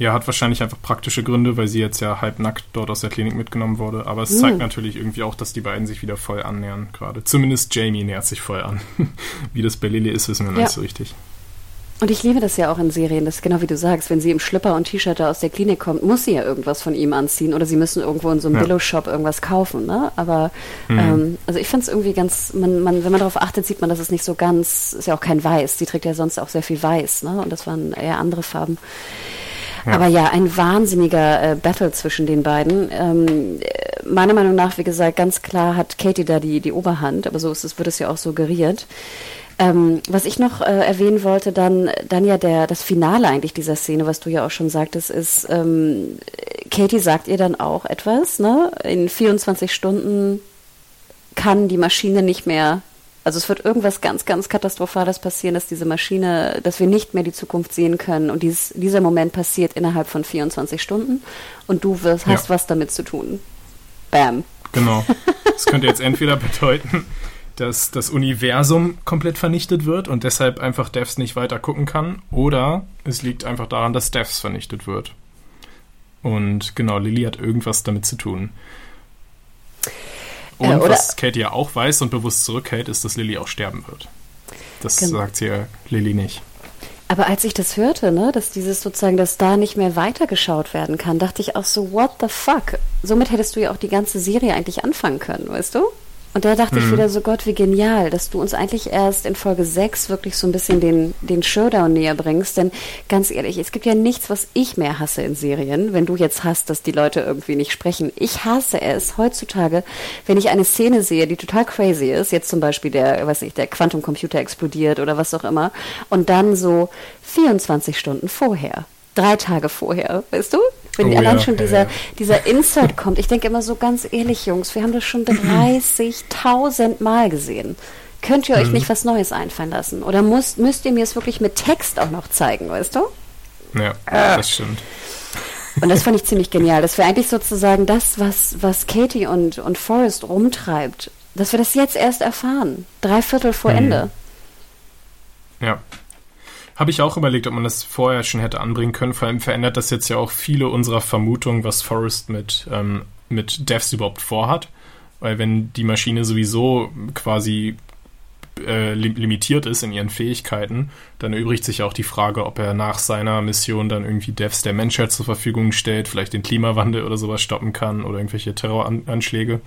Ja, hat wahrscheinlich einfach praktische Gründe, weil sie jetzt ja halbnackt dort aus der Klinik mitgenommen wurde. Aber es mhm. zeigt natürlich irgendwie auch, dass die beiden sich wieder voll annähern gerade. Zumindest Jamie nähert sich voll an. Wie das bei Lily ist, wissen wir ja. nicht so richtig. Und ich liebe das ja auch in Serien, dass genau wie du sagst, wenn sie im Schlüpper und T-Shirt da aus der Klinik kommt, muss sie ja irgendwas von ihm anziehen oder sie müssen irgendwo in so einem Ja. Billo-Shop irgendwas kaufen. Ne? Aber Mhm. ähm, also ich finde es irgendwie ganz, man, man, wenn man darauf achtet, sieht man, dass es nicht so ganz, ist ja auch kein Weiß. Sie trägt ja sonst auch sehr viel Weiß, ne? Und das waren eher andere Farben. Aber ja, ein wahnsinniger äh, Battle zwischen den beiden. Ähm, äh, meiner Meinung nach, wie gesagt, ganz klar hat Katie da die, die Oberhand, aber so ist es, wird es ja auch suggeriert. Ähm, was ich noch äh, erwähnen wollte, dann, dann ja der, das Finale eigentlich dieser Szene, was du ja auch schon sagtest, ist, ähm, Katie sagt ihr dann auch etwas, ne? In 24 Stunden kann die Maschine nicht mehr, also es wird irgendwas ganz, ganz Katastrophales passieren, dass diese Maschine, dass wir nicht mehr die Zukunft sehen können und dies, dieser Moment passiert innerhalb von 24 Stunden und du wirst, hast Ja. was damit zu tun. Bam. Genau. Das könnte jetzt entweder bedeuten, dass das Universum komplett vernichtet wird und deshalb einfach Devs nicht weiter gucken kann, oder es liegt einfach daran, dass Devs vernichtet wird. Und genau, Lilly hat irgendwas damit zu tun. Und Äh, was Katie ja auch weiß und bewusst zurückhält, ist, dass Lilly auch sterben wird. Das Genau. sagt sie ja Lilly nicht. Aber als ich das hörte, ne, dass dieses sozusagen, dass da nicht mehr weitergeschaut werden kann, dachte ich auch so, what the fuck? Somit hättest du ja auch die ganze Serie eigentlich anfangen können, weißt du? Und da dachte ich wieder so, Gott, wie genial, dass du uns eigentlich erst in Folge 6 wirklich so ein bisschen den, den Showdown näher bringst. Denn ganz ehrlich, es gibt ja nichts, was ich mehr hasse in Serien, wenn du jetzt hast, dass die Leute irgendwie nicht sprechen. Ich hasse es heutzutage, wenn ich eine Szene sehe, die total crazy ist, jetzt zum Beispiel der, weiß nicht, der Quantumcomputer explodiert oder was auch immer, und dann so 24 Stunden vorher, drei Tage vorher, weißt du? Wenn Oh allein ja, schon dieser, ja. dieser Insert kommt. Ich denke immer so ganz ehrlich, Jungs, wir haben das schon 30.000 Mal gesehen. Könnt ihr euch Mhm. nicht was Neues einfallen lassen? Oder müsst, müsst ihr mir es wirklich mit Text auch noch zeigen, weißt du? Ja, Ah. das stimmt. Und das fand ich ziemlich genial. Das wäre eigentlich sozusagen das, was, was Katie und, und Forrest rumtreibt. Dass wir das jetzt erst erfahren. Drei Viertel vor Mhm. Ende. Ja. Habe ich auch überlegt, ob man das vorher schon hätte anbringen können. Vor allem verändert das jetzt ja auch viele unserer Vermutungen, was Forrest mit, ähm, mit Devs überhaupt vorhat. Weil wenn die Maschine sowieso quasi äh, lim limitiert ist in ihren Fähigkeiten, dann erübrigt sich auch die Frage, ob er nach seiner Mission dann irgendwie Devs der Menschheit zur Verfügung stellt, vielleicht den Klimawandel oder sowas stoppen kann oder irgendwelche Terroranschläge.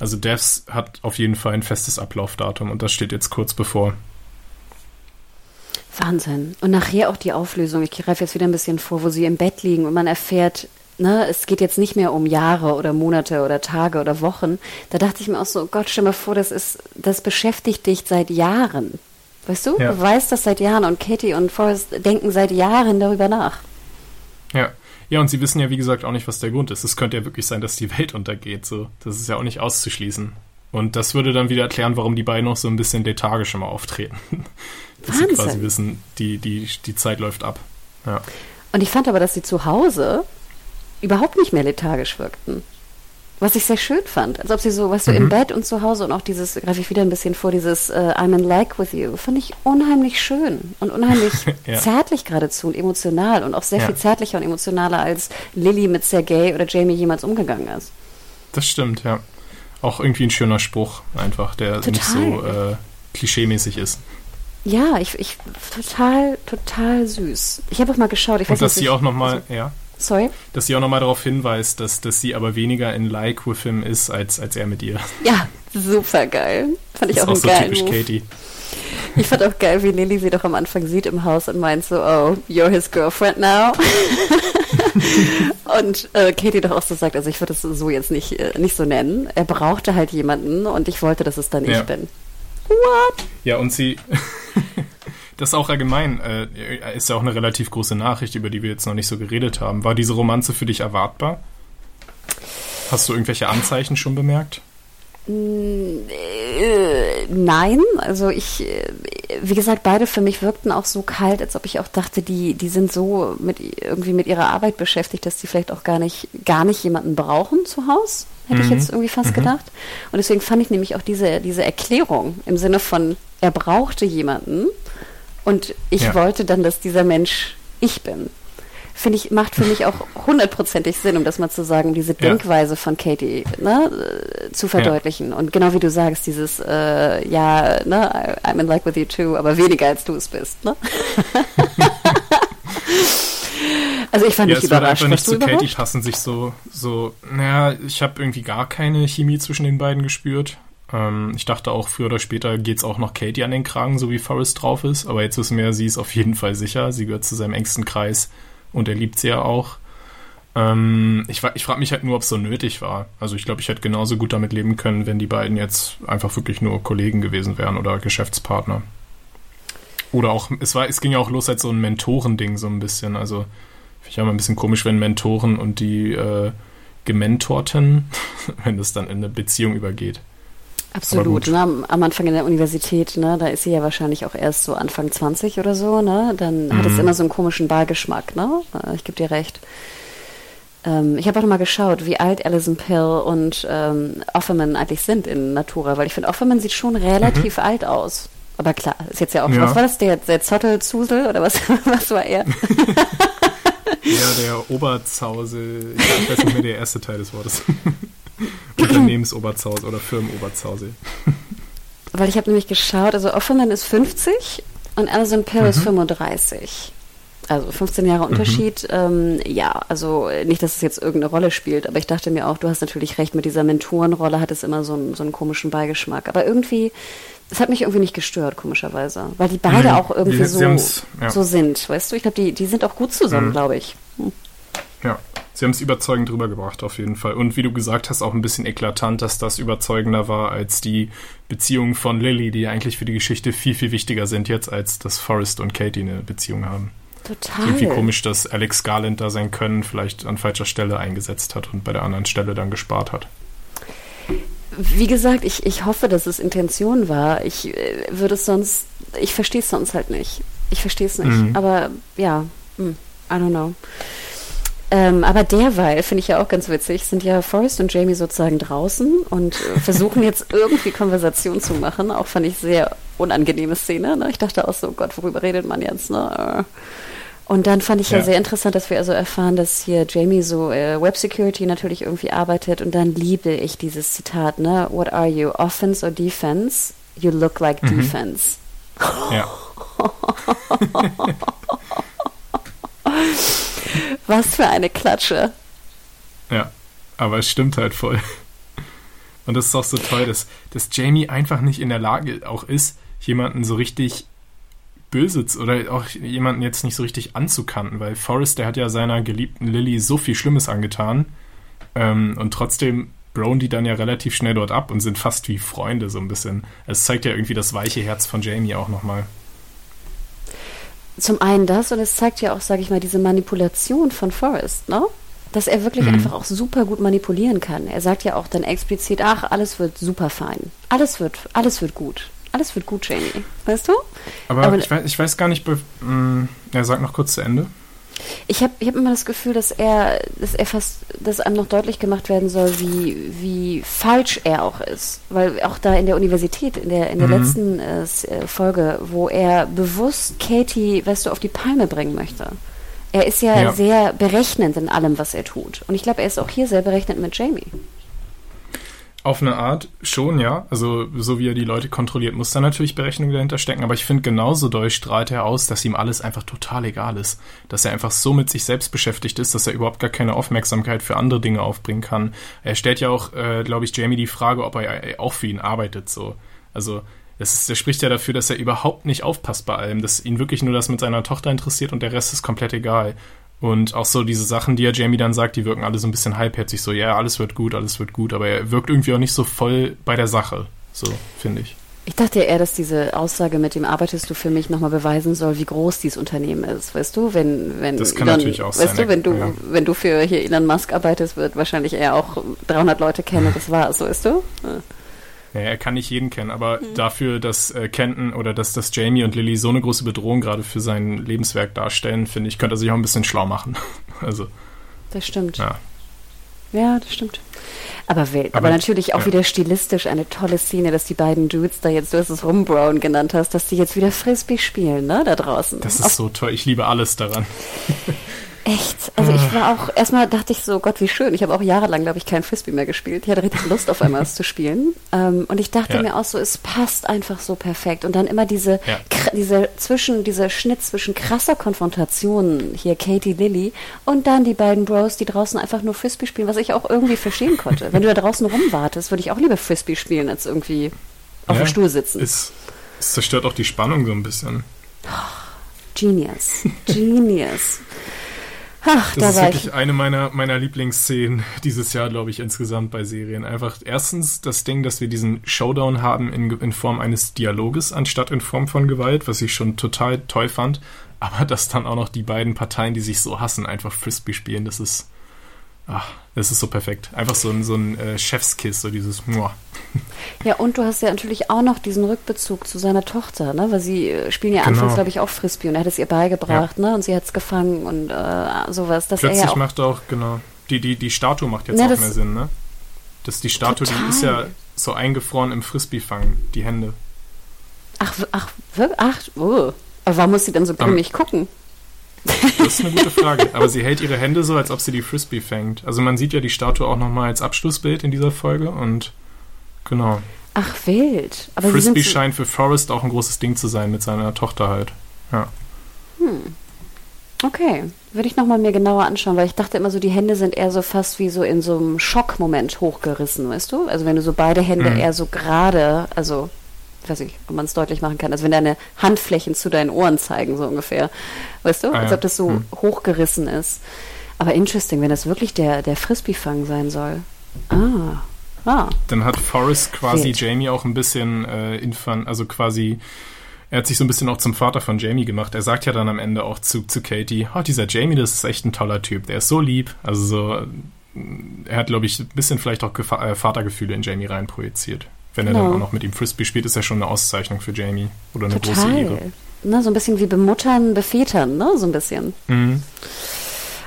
Also Devs hat auf jeden Fall ein festes Ablaufdatum und das steht jetzt kurz bevor. Wahnsinn. Und nachher auch die Auflösung. Ich greife jetzt wieder ein bisschen vor, wo sie im Bett liegen und man erfährt, ne, es geht jetzt nicht mehr um Jahre oder Monate oder Tage oder Wochen. Da dachte ich mir auch so, Gott, stell mal vor, das ist, das beschäftigt dich seit Jahren. Weißt du? Ja. Du weißt das seit Jahren und Katie und Forrest denken seit Jahren darüber nach. Ja. Ja, und sie wissen ja, wie gesagt, auch nicht, was der Grund ist. Es könnte ja wirklich sein, dass die Welt untergeht. So. Das ist ja auch nicht auszuschließen. Und das würde dann wieder erklären, warum die beiden noch so ein bisschen lethargisch immer auftreten. Dass sie Wahnsinn. quasi wissen, die, die, die Zeit läuft ab. Ja. Und ich fand aber, dass sie zu Hause überhaupt nicht mehr lethargisch wirkten. Was ich sehr schön fand. Als ob sie so, weißt du, Mhm. im Bett und zu Hause und auch dieses, greife ich wieder ein bisschen vor, dieses äh, I'm in like with you, fand ich unheimlich schön und unheimlich Ja. zärtlich geradezu und emotional und auch sehr Ja. viel zärtlicher und emotionaler, als Lilly mit Sergei oder Jamie jemals umgegangen ist. Das stimmt, ja. Auch irgendwie ein schöner Spruch, einfach, der nicht so Total. äh, klischeemäßig ist. Ja, ich, ich total, total süß. Ich habe auch mal geschaut, ich weiß Und dass nicht, sie auch nochmal, also, ja, Sorry? dass sie auch nochmal darauf hinweist, dass, dass sie aber weniger in Like with him ist, als, als er mit ihr. Ja, super geil. Fand ich Das ist auch auch einen so typisch Move. Katie. Ich fand auch geil, wie Lilly sie doch am Anfang sieht im Haus und meint so, oh, you're his girlfriend now. und äh, Katie doch auch so sagt, also ich würde es so jetzt nicht, äh, nicht so nennen. Er brauchte halt jemanden und ich wollte, dass es dann Ja. ich bin. What? Ja, und sie, das ist auch allgemein, äh, ist ja auch eine relativ große Nachricht, über die wir jetzt noch nicht so geredet haben. War diese Romanze für dich erwartbar? Hast du irgendwelche Anzeichen schon bemerkt? Äh, nein, also ich, äh, wie gesagt, beide für mich wirkten auch so kalt, als ob ich auch dachte, die, die sind so mit irgendwie mit ihrer Arbeit beschäftigt, dass die vielleicht auch gar nicht, gar nicht jemanden brauchen zu Hause. Hätte ich jetzt irgendwie fast gedacht. Und deswegen fand ich nämlich auch diese, diese Erklärung im Sinne von, er brauchte jemanden und ich Ja. wollte dann, dass dieser Mensch ich bin. Finde ich, macht für mich auch hundertprozentig Sinn, um das mal zu sagen, diese Denkweise ja. von Katie ne, äh, zu verdeutlichen. Ja. Und genau wie du sagst, dieses, äh, ja, ne, I'm in like with you too, aber weniger als du es bist. Ne? Also ich fand ja, mich es überrascht. Einfach nicht zu Katie passen, sich so, so, naja, ich habe irgendwie gar keine Chemie zwischen den beiden gespürt. Ähm, ich dachte auch, früher oder später geht's auch noch Katie an den Kragen, so wie Forrest drauf ist. Aber jetzt wissen wir, sie ist auf jeden Fall sicher. Sie gehört zu seinem engsten Kreis und er liebt sie ja auch. Ähm, ich ich frage mich halt nur, ob es so nötig war. Also ich glaube, ich hätte genauso gut damit leben können, wenn die beiden jetzt einfach wirklich nur Kollegen gewesen wären oder Geschäftspartner. Oder auch, es war, es ging ja auch los als so ein Mentorending so ein bisschen. Also ich ja immer ein bisschen komisch, wenn Mentoren und die äh, Gementorten, wenn das dann in eine Beziehung übergeht. Absolut. Ne? Am Anfang in der Universität, ne, da ist sie ja wahrscheinlich auch erst so Anfang 20 oder so, ne? Dann mhm. hat es mhm. immer so einen komischen Beigeschmack, ne? Äh, ich gebe dir recht. Ähm, ich habe auch noch mal geschaut, wie alt Alison Pill und ähm, Offerman eigentlich sind in Natura, weil ich finde, Offerman sieht schon relativ mhm. alt aus. Aber klar, ist jetzt ja auch, ja. was war das, der, der Zottelzusel oder was, was war er? Ja, der Oberzause, ich weiß nicht mehr der erste Teil des Wortes. Unternehmensoberzause oder Firmenoberzause. Weil ich habe nämlich geschaut, also Offerman ist 50 und Alison Pill mhm. ist 35. Also 15 Jahre. Unterschied. Mhm. Ähm, ja, also nicht, dass es jetzt irgendeine Rolle spielt, aber ich dachte mir auch, du hast natürlich recht, mit dieser Mentorenrolle hat es immer so einen, so einen komischen Beigeschmack. Aber irgendwie das hat mich irgendwie nicht gestört, komischerweise. Weil die beide mhm. auch irgendwie die, so, ja. so sind. Weißt du, ich glaube, die, die sind auch gut zusammen, mhm. glaube ich. Hm. Ja, sie haben es überzeugend rübergebracht, auf jeden Fall. Und wie du gesagt hast, auch ein bisschen eklatant, dass das überzeugender war als die Beziehungen von Lily, die eigentlich für die Geschichte viel, viel wichtiger sind jetzt, als dass Forrest und Katie eine Beziehung haben. Total. Irgendwie komisch, dass Alex Garland da sein Können vielleicht an falscher Stelle eingesetzt hat und bei der anderen Stelle dann gespart hat wie gesagt, ich, ich hoffe, dass es Intention war. Ich äh, würde es sonst, ich verstehe es sonst halt nicht. Ich verstehe es nicht. Mhm. Aber ja, hm, I don't know. Ähm, aber derweil, finde ich ja auch ganz witzig, sind ja Forrest und Jamie sozusagen draußen und äh, versuchen jetzt irgendwie Konversation zu machen. Auch fand ich sehr unangenehme Szene. Ne? Ich dachte auch so, Gott, worüber redet man jetzt? Ne? Und dann fand ich ja. ja, sehr interessant, dass wir also erfahren, dass hier Jamie so äh, Web Security natürlich irgendwie arbeitet. Und dann liebe ich dieses Zitat, ne? What are you, offense or defense? You look like mhm. defense. Ja. Was für eine Klatsche. Ja, aber es stimmt halt voll. Und das ist auch so toll, dass, dass Jamie einfach nicht in der Lage auch ist, jemanden so richtig böse oder auch jemanden jetzt nicht so richtig anzukanten, weil Forrest, der hat ja seiner geliebten Lily so viel Schlimmes angetan ähm, und trotzdem brown die dann ja relativ schnell dort ab und sind fast wie Freunde so ein bisschen. Es zeigt ja irgendwie das weiche Herz von Jamie auch nochmal. Zum einen das und es zeigt ja auch, sage ich mal, diese Manipulation von Forrest, ne? Dass er wirklich mhm. einfach auch super gut manipulieren kann. Er sagt ja auch dann explizit, ach, alles wird super fein. Alles wird, alles wird gut alles wird gut, Jamie. Weißt du? Aber, Aber ich, weiß, ich weiß gar nicht, mh, mm, er sagt noch kurz zu Ende. Ich habe ich hab immer das Gefühl, dass er, dass er fast, dass einem noch deutlich gemacht werden soll, wie, wie falsch er auch ist. Weil auch da in der Universität, in der, in der mhm. letzten äh, äh Folge, wo er bewusst Katie, weißt du, auf die Palme bringen möchte. Er ist ja, ja. sehr berechnend in allem, was er tut. Und ich glaube, er ist auch hier sehr berechnend mit Jamie. Auf eine Art schon, ja. Also so wie er die Leute kontrolliert, muss da natürlich Berechnung dahinter stecken. Aber ich finde, genauso doll strahlt er aus, dass ihm alles einfach total egal ist. Dass er einfach so mit sich selbst beschäftigt ist, dass er überhaupt gar keine Aufmerksamkeit für andere Dinge aufbringen kann. Er stellt ja auch, äh, glaube ich, Jamie die Frage, ob er äh, auch für ihn arbeitet. So, Also das ist, der spricht ja dafür, dass er überhaupt nicht aufpasst bei allem, dass ihn wirklich nur das mit seiner Tochter interessiert und der Rest ist komplett egal. Und auch so diese Sachen, die er Jamie dann sagt, die wirken alle so ein bisschen halbherzig, so, ja, alles wird gut, alles wird gut, aber er wirkt irgendwie auch nicht so voll bei der Sache, so, finde ich. Ich dachte ja eher, dass diese Aussage mit dem arbeitest du für mich nochmal beweisen soll, wie groß dieses Unternehmen ist. Weißt du, wenn, wenn, das kann Elon, natürlich auch weißt sein. du, wenn du, ja. wenn du für hier Elon Musk arbeitest, wird wahrscheinlich er auch 300 Leute kennen, das war so, weißt du? Ja. Ja, er kann nicht jeden kennen, aber mhm. dafür, dass äh, Kenton oder dass, dass Jamie und Lily so eine große Bedrohung gerade für sein Lebenswerk darstellen, finde ich, könnte er sich auch ein bisschen schlau machen. also. Das stimmt. Ja. Ja, das stimmt. Aber wild. Aber, aber natürlich auch ja. wieder stilistisch eine tolle Szene, dass die beiden Dudes da jetzt, du hast es Rumbrown genannt hast, dass die jetzt wieder Frisbee spielen, ne, da draußen. Das ist Auf so toll. Ich liebe alles daran. Echt? Also ich war auch, erstmal dachte ich so, Gott, wie schön. Ich habe auch jahrelang, glaube ich, kein Frisbee mehr gespielt. Ich hatte richtig Lust auf einmal es zu spielen. Ähm, und ich dachte Ja. mir auch so, es passt einfach so perfekt. Und dann immer diese, Ja. diese zwischen, dieser Schnitt zwischen krasser Konfrontation, hier Katie Lilly, und dann die beiden Bros, die draußen einfach nur Frisbee spielen, was ich auch irgendwie verstehen konnte. Wenn du da draußen rumwartest, würde ich auch lieber Frisbee spielen, als irgendwie auf Ja, dem Stuhl sitzen. Es, es zerstört auch die Spannung so ein bisschen. Genius. Genius. Ach, Das da ist war ich. wirklich eine meiner, meiner Lieblingsszenen dieses Jahr, glaube ich, insgesamt bei Serien. Einfach erstens das Ding, dass wir diesen Showdown haben in, in Form eines Dialoges anstatt in Form von Gewalt, was ich schon total toll fand. Aber dass dann auch noch die beiden Parteien, die sich so hassen, einfach Frisbee spielen, das ist, ach, das ist so perfekt. Einfach so ein, so ein äh, Chefskiss, so dieses Muah. Ja, und du hast ja natürlich auch noch diesen Rückbezug zu seiner Tochter, ne? Weil sie äh, spielen ja Genau. anfangs, glaube ich, auch Frisbee und er hat es ihr beigebracht, ne? Und sie hat es gefangen und äh, sowas. Dass er Plötzlich ja auch, macht auch, genau, die, die, die Statue macht jetzt Ja, auch das- mehr Sinn, ne? Das, die Statue, die ist ja Total. so eingefroren im Frisbee-Fang, die Hände. ach, ach, wirklich? Ach, oh. Aber warum muss sie denn so grimmig gucken? Das ist eine gute Frage. Aber sie hält ihre Hände so, als ob sie die Frisbee fängt. Also man sieht ja die Statue auch nochmal als Abschlussbild in dieser Folge und genau. Ach, wild. Aber Frisbee scheint für Forrest auch ein großes Ding zu sein mit seiner Tochter halt. Ja. Okay, würde ich nochmal mir genauer anschauen, weil ich dachte immer so, die Hände sind eher so fast wie so in so einem Schockmoment hochgerissen, weißt du? Also wenn du so beide Hände Mhm. eher so gerade, also weiß nicht, ob man es deutlich machen kann, also wenn deine Handflächen zu deinen Ohren zeigen, so ungefähr, weißt du? Ah, Als ja. ob das so Mhm. hochgerissen ist. Aber interesting, wenn das wirklich der, der Frisbee-Fang sein soll. Ah, ah. Dann hat Forrest quasi Wild. Jamie auch ein bisschen äh, infan, also quasi, er hat sich so ein bisschen auch zum Vater von Jamie gemacht. Er sagt ja dann am Ende auch zu, zu Katie, oh, dieser Jamie, das ist echt ein toller Typ, der ist so lieb. Also so, er hat, glaube ich, ein bisschen vielleicht auch Gefa äh, Vatergefühle in Jamie reinprojiziert. Wenn er Genau. dann auch noch mit ihm Frisbee spielt, ist ja schon eine Auszeichnung für Jamie. Oder eine große Ehre. Total. Ne, so ein bisschen wie bemuttern, bevätern, ne? So ein bisschen. Mhm.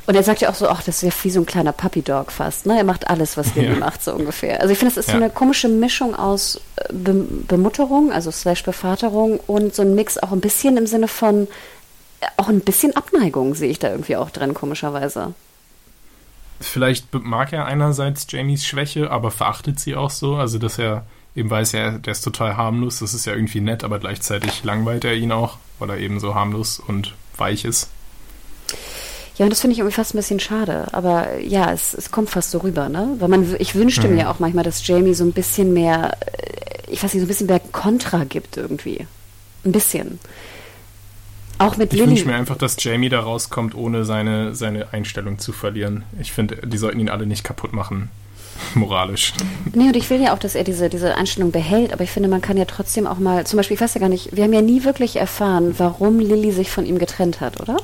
Und er sagt ja auch so, ach, das ist ja wie so ein kleiner Puppy Dog fast, ne? Er macht alles, was Lilly Ja. macht, so ungefähr. Also ich finde, es ist so Ja. eine komische Mischung aus äh, Be Bemutterung, also slash Bevaterung und so ein Mix auch ein bisschen im Sinne von, äh, auch ein bisschen Abneigung sehe ich da irgendwie auch drin, komischerweise. Vielleicht mag er einerseits Jamies Schwäche, aber verachtet sie auch so. Also, dass er eben weiß, er, der ist total harmlos. Das ist ja irgendwie nett, aber gleichzeitig langweilt er ihn auch, weil er eben so harmlos und weich ist. Ja, und das finde ich irgendwie fast ein bisschen schade. Aber ja, es, es kommt fast so rüber, ne? Weil man, ich wünschte mir auch manchmal, dass Jamie so ein bisschen mehr, äh, ich weiß nicht, so ein bisschen mehr Kontra gibt irgendwie. Ein bisschen. Auch mit Ich Lilly. wünsche mir einfach, dass Jamie da rauskommt, ohne seine, seine Einstellung zu verlieren. Ich finde, die sollten ihn alle nicht kaputt machen. Moralisch. Nee, und ich will ja auch, dass er diese, diese Einstellung behält, aber ich finde, man kann ja trotzdem auch mal, zum Beispiel, ich weiß ja gar nicht, wir haben ja nie wirklich erfahren, warum Lilly sich von ihm getrennt hat, oder?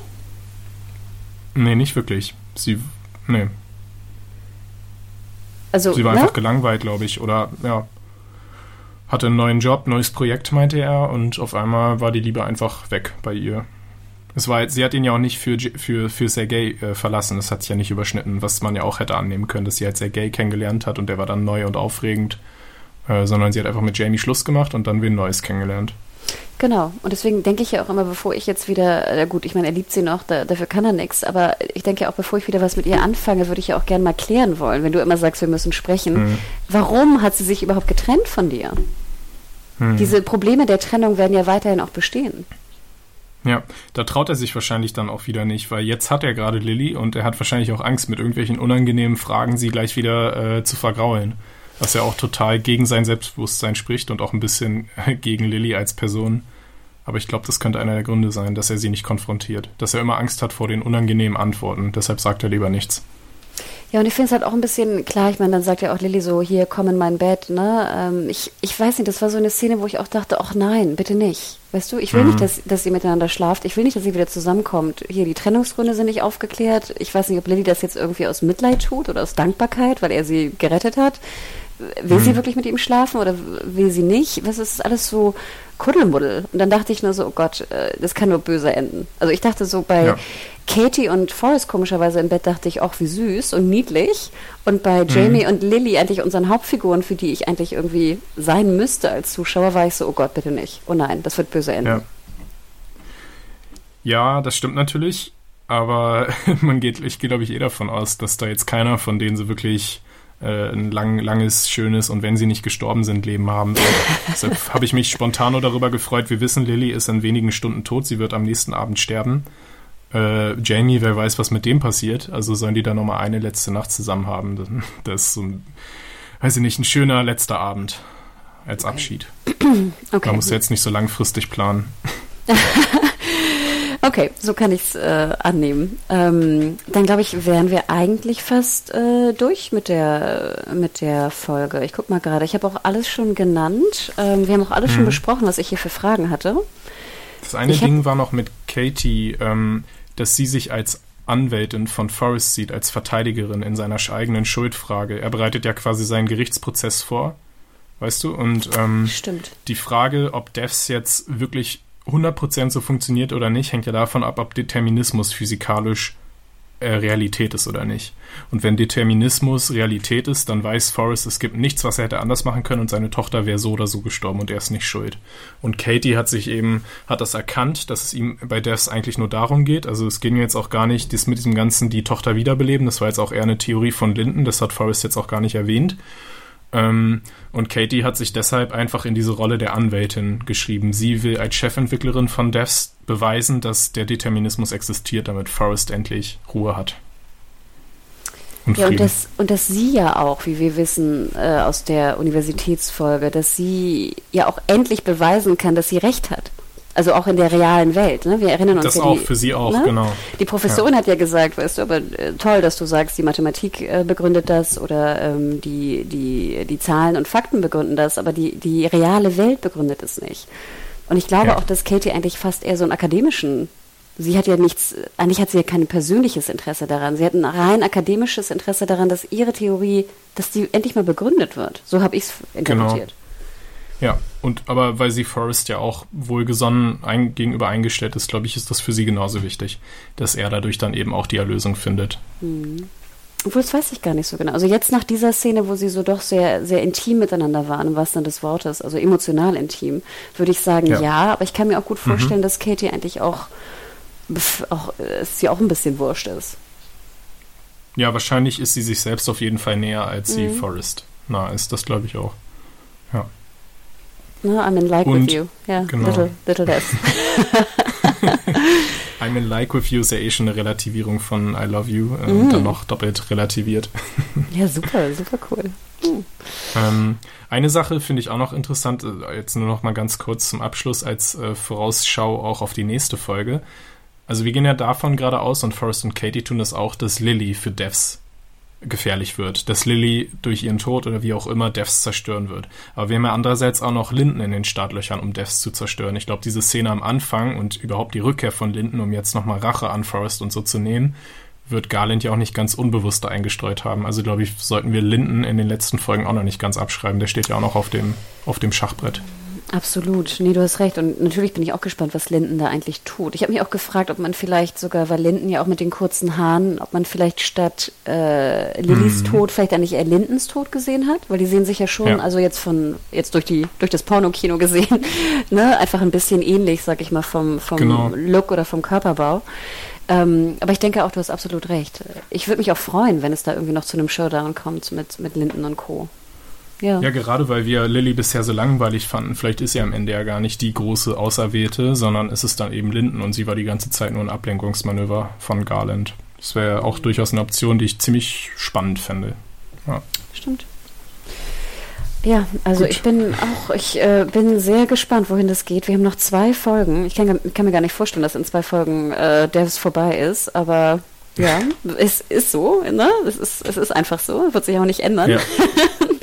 Nee, nicht wirklich. Sie, nee. Also, Sie war ne? einfach gelangweilt, glaube ich. Oder, ja. Hatte einen neuen Job, neues Projekt, meinte er, und auf einmal war die Liebe einfach weg bei ihr. Es war, sie hat ihn ja auch nicht für, für, für Sergei äh, verlassen. Das hat sich ja nicht überschnitten, was man ja auch hätte annehmen können, dass sie halt Sergei kennengelernt hat und der war dann neu und aufregend. Äh, sondern sie hat einfach mit Jamie Schluss gemacht und dann wen Neues kennengelernt. Genau. Und deswegen denke ich ja auch immer, bevor ich jetzt wieder, äh, gut, ich meine, er liebt sie noch, da, dafür kann er nichts, aber ich denke ja auch, bevor ich wieder was mit ihr anfange, würde ich ja auch gerne mal klären wollen, wenn du immer sagst, wir müssen sprechen. Mhm. Warum hat sie sich überhaupt getrennt von dir? Hm. Diese Probleme der Trennung werden ja weiterhin auch bestehen. Ja, da traut er sich wahrscheinlich dann auch wieder nicht, weil jetzt hat er gerade Lilly und er hat wahrscheinlich auch Angst, mit irgendwelchen unangenehmen Fragen sie gleich wieder äh, zu vergraulen. Was ja auch total gegen sein Selbstbewusstsein spricht und auch ein bisschen gegen Lilly als Person. Aber ich glaube, das könnte einer der Gründe sein, dass er sie nicht konfrontiert. Dass er immer Angst hat vor den unangenehmen Antworten. Deshalb sagt er lieber nichts. Ja, und ich finde es halt auch ein bisschen, klar, ich meine, dann sagt ja auch Lilly so, hier, komm in mein Bett, ne? Ähm, ich, ich weiß nicht, das war so eine Szene, wo ich auch dachte, ach nein, bitte nicht. Weißt du, ich will nicht, dass, dass ihr miteinander schlaft. Ich will nicht, dass ihr wieder zusammenkommt. Hier, die Trennungsgründe sind nicht aufgeklärt. Ich weiß nicht, ob Lilly das jetzt irgendwie aus Mitleid tut oder aus Dankbarkeit, weil er sie gerettet hat. Will sie wirklich mit ihm schlafen oder will sie nicht? Was ist alles so Kuddelmuddel? Und dann dachte ich nur so, oh Gott, äh, das kann nur böse enden. Also ich dachte so bei Ja. Katie und Forrest komischerweise im Bett dachte ich auch wie süß und niedlich. Und bei Jamie und Lily, eigentlich unseren Hauptfiguren, für die ich eigentlich irgendwie sein müsste als Zuschauer, war ich so, oh Gott, bitte nicht. Oh nein, das wird böse enden. Ja. Ja, das stimmt natürlich. aber man geht, ich gehe glaube ich eh davon aus, dass da jetzt keiner von denen so wirklich äh, ein lang, langes, schönes und wenn sie nicht gestorben sind, Leben haben. Deshalb habe ich mich spontan nur darüber gefreut. Wir wissen, Lily ist in wenigen Stunden tot. Sie wird am nächsten Abend sterben. Äh, Jamie, wer weiß, was mit dem passiert. Also sollen die da nochmal eine letzte Nacht zusammen haben. Das ist so ein, weiß ich nicht, ein schöner letzter Abend als Abschied. Okay. Man muss jetzt nicht so langfristig planen. Okay, so kann ich es äh, annehmen. Ähm, dann glaube ich, wären wir eigentlich fast äh, durch mit der mit der Folge. Ich guck mal gerade. Ich habe auch alles schon genannt. Ähm, wir haben auch alles mhm. schon besprochen, was ich hier für Fragen hatte. Das eine ich Ding war noch mit Katie, ähm, dass sie sich als Anwältin von Forrest sieht, als Verteidigerin in seiner eigenen Schuldfrage. Er bereitet ja quasi seinen Gerichtsprozess vor, weißt du? Und ähm, die Frage, ob Devs jetzt wirklich 100% so funktioniert oder nicht, hängt ja davon ab, ob Determinismus physikalisch Realität ist oder nicht. Und wenn Determinismus Realität ist, dann weiß Forrest, es gibt nichts, was er hätte anders machen können und seine Tochter wäre so oder so gestorben und er ist nicht schuld. Und Katie hat sich eben, hat das erkannt, dass es ihm bei Devs eigentlich nur darum geht. Also es ging jetzt auch gar nicht das mit diesem Ganzen die Tochter wiederbeleben. Das war jetzt auch eher eine Theorie von Linden. Das hat Forrest jetzt auch gar nicht erwähnt. Ähm, und Katie hat sich deshalb einfach in diese Rolle der Anwältin geschrieben. Sie will als Chefentwicklerin von Devs beweisen, dass der Determinismus existiert, damit Forrest endlich Ruhe hat. Und ja, und dass, und dass sie ja auch, wie wir wissen äh, aus der Universitätsfolge, dass sie ja auch endlich beweisen kann, dass sie recht hat. Also auch in der realen Welt. Ne? Wir erinnern uns das ja auch die, für sie auch, ne? genau. Die Professorin ja. hat ja gesagt, weißt du, aber äh, toll, dass du sagst, die Mathematik äh, begründet das oder ähm, die, die, die Zahlen und Fakten begründen das, aber die, die reale Welt begründet es nicht. Und ich glaube ja. auch, dass Katie eigentlich fast eher so einen akademischen Sie hat ja nichts, eigentlich hat sie ja kein persönliches Interesse daran. Sie hat ein rein akademisches Interesse daran, dass ihre Theorie, dass die endlich mal begründet wird. So habe ich es interpretiert. Genau. Ja, und aber weil sie Forrest ja auch wohlgesonnen ein, gegenüber eingestellt ist, glaube ich, ist das für sie genauso wichtig, dass er dadurch dann eben auch die Erlösung findet. Mhm. Obwohl, das weiß ich gar nicht so genau. Also jetzt nach dieser Szene, wo sie so doch sehr, sehr intim miteinander waren, im wahrsten Sinne des Wortes, also emotional intim, würde ich sagen, ja. ja. aber ich kann mir auch gut mhm. vorstellen, mhm. dass Katie eigentlich auch, auch, es sie auch ein bisschen wurscht ist. Ja, wahrscheinlich ist sie sich selbst auf jeden Fall näher, als mhm. sie Forrest nah ist. Das glaube ich auch. No, I'm in like Und, with you. Ja, genau. little, little less. I'm in like with you ist ja eh schon eine Relativierung von I love you äh, mm. dann noch doppelt relativiert. ja, super, super cool. Mm. Ähm, eine Sache finde ich auch noch interessant, äh, jetzt nur noch mal ganz kurz zum Abschluss als äh, Vorausschau auch auf die nächste Folge. Also wir gehen ja davon gerade aus und Forrest und Katie tun das auch, dass Lily für Devs gefährlich wird, dass Lily durch ihren Tod oder wie auch immer Devs zerstören wird. Aber wir haben ja andererseits auch noch Linden in den Startlöchern, um Devs zu zerstören. Ich glaube, diese Szene am Anfang und überhaupt die Rückkehr von Linden, um jetzt nochmal Rache an Forrest und so zu nehmen, wird Garland ja auch nicht ganz unbewusst eingestreut haben. Also glaube ich, sollten wir Linden in den letzten Folgen auch noch nicht ganz abschreiben. Der steht ja auch noch auf dem, auf dem Schachbrett. Absolut. Nee, du hast recht. Und natürlich bin ich auch gespannt, was Linden da eigentlich tut. Ich habe mich auch gefragt, ob man vielleicht sogar, weil Linden ja auch mit den kurzen Haaren, ob man vielleicht statt äh, Lillys mhm. Tod vielleicht eigentlich eher Lindens Tod gesehen hat, weil die sehen sich ja schon, ja. also jetzt von, jetzt durch die, durch das Pornokino gesehen, ne, einfach ein bisschen ähnlich, sag ich mal, vom, vom genau. Look oder vom Körperbau. Ähm, aber ich denke auch, du hast absolut recht. Ich würde mich auch freuen, wenn es da irgendwie noch zu einem Showdown kommt mit, mit Linden und Co. Ja. ja, gerade weil wir Lilly bisher so langweilig fanden, vielleicht ist sie am Ende ja gar nicht die große Auserwählte, sondern ist es dann eben Linden und sie war die ganze Zeit nur ein Ablenkungsmanöver von Garland. Das wäre auch durchaus eine Option, die ich ziemlich spannend fände. Ja. Stimmt. Ja, also Gut. ich bin auch, ich äh, bin sehr gespannt, wohin das geht. Wir haben noch zwei Folgen. Ich kann, kann mir gar nicht vorstellen, dass in zwei Folgen äh, Devs vorbei ist, aber ja, es ist so, ne? Es ist, es ist einfach so, wird sich auch nicht ändern. Ja.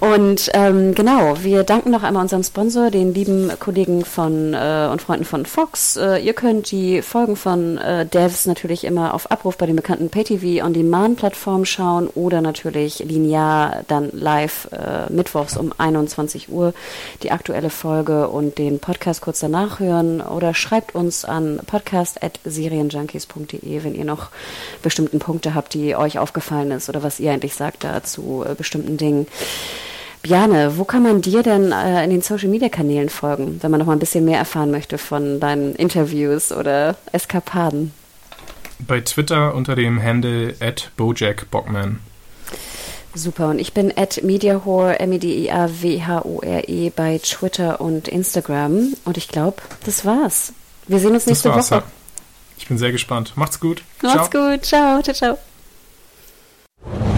und ähm, genau, wir danken noch einmal unserem Sponsor, den lieben Kollegen von äh, und Freunden von Fox. Äh, ihr könnt die Folgen von äh, Devs natürlich immer auf Abruf bei den bekannten PayTV on Demand Plattformen schauen oder natürlich linear dann live äh, mittwochs um 21 Uhr die aktuelle Folge und den Podcast kurz danach hören oder schreibt uns an podcast@serienjunkies.de, wenn ihr noch bestimmten Punkte habt, die euch aufgefallen ist oder was ihr eigentlich sagt dazu äh, bestimmten Dingen. Bjane, wo kann man dir denn äh, in den Social Media Kanälen folgen, wenn man noch mal ein bisschen mehr erfahren möchte von deinen Interviews oder Eskapaden? Bei Twitter unter dem Handle at BojackBockman. Super, und ich bin at MediaHore, M-E-D-I-A-W-H-O-R-E e bei Twitter und Instagram. Und ich glaube, das war's. Wir sehen uns nächste Woche. Ja. Ich bin sehr gespannt. Macht's gut. Macht's ciao. gut. Ciao, ciao, ciao.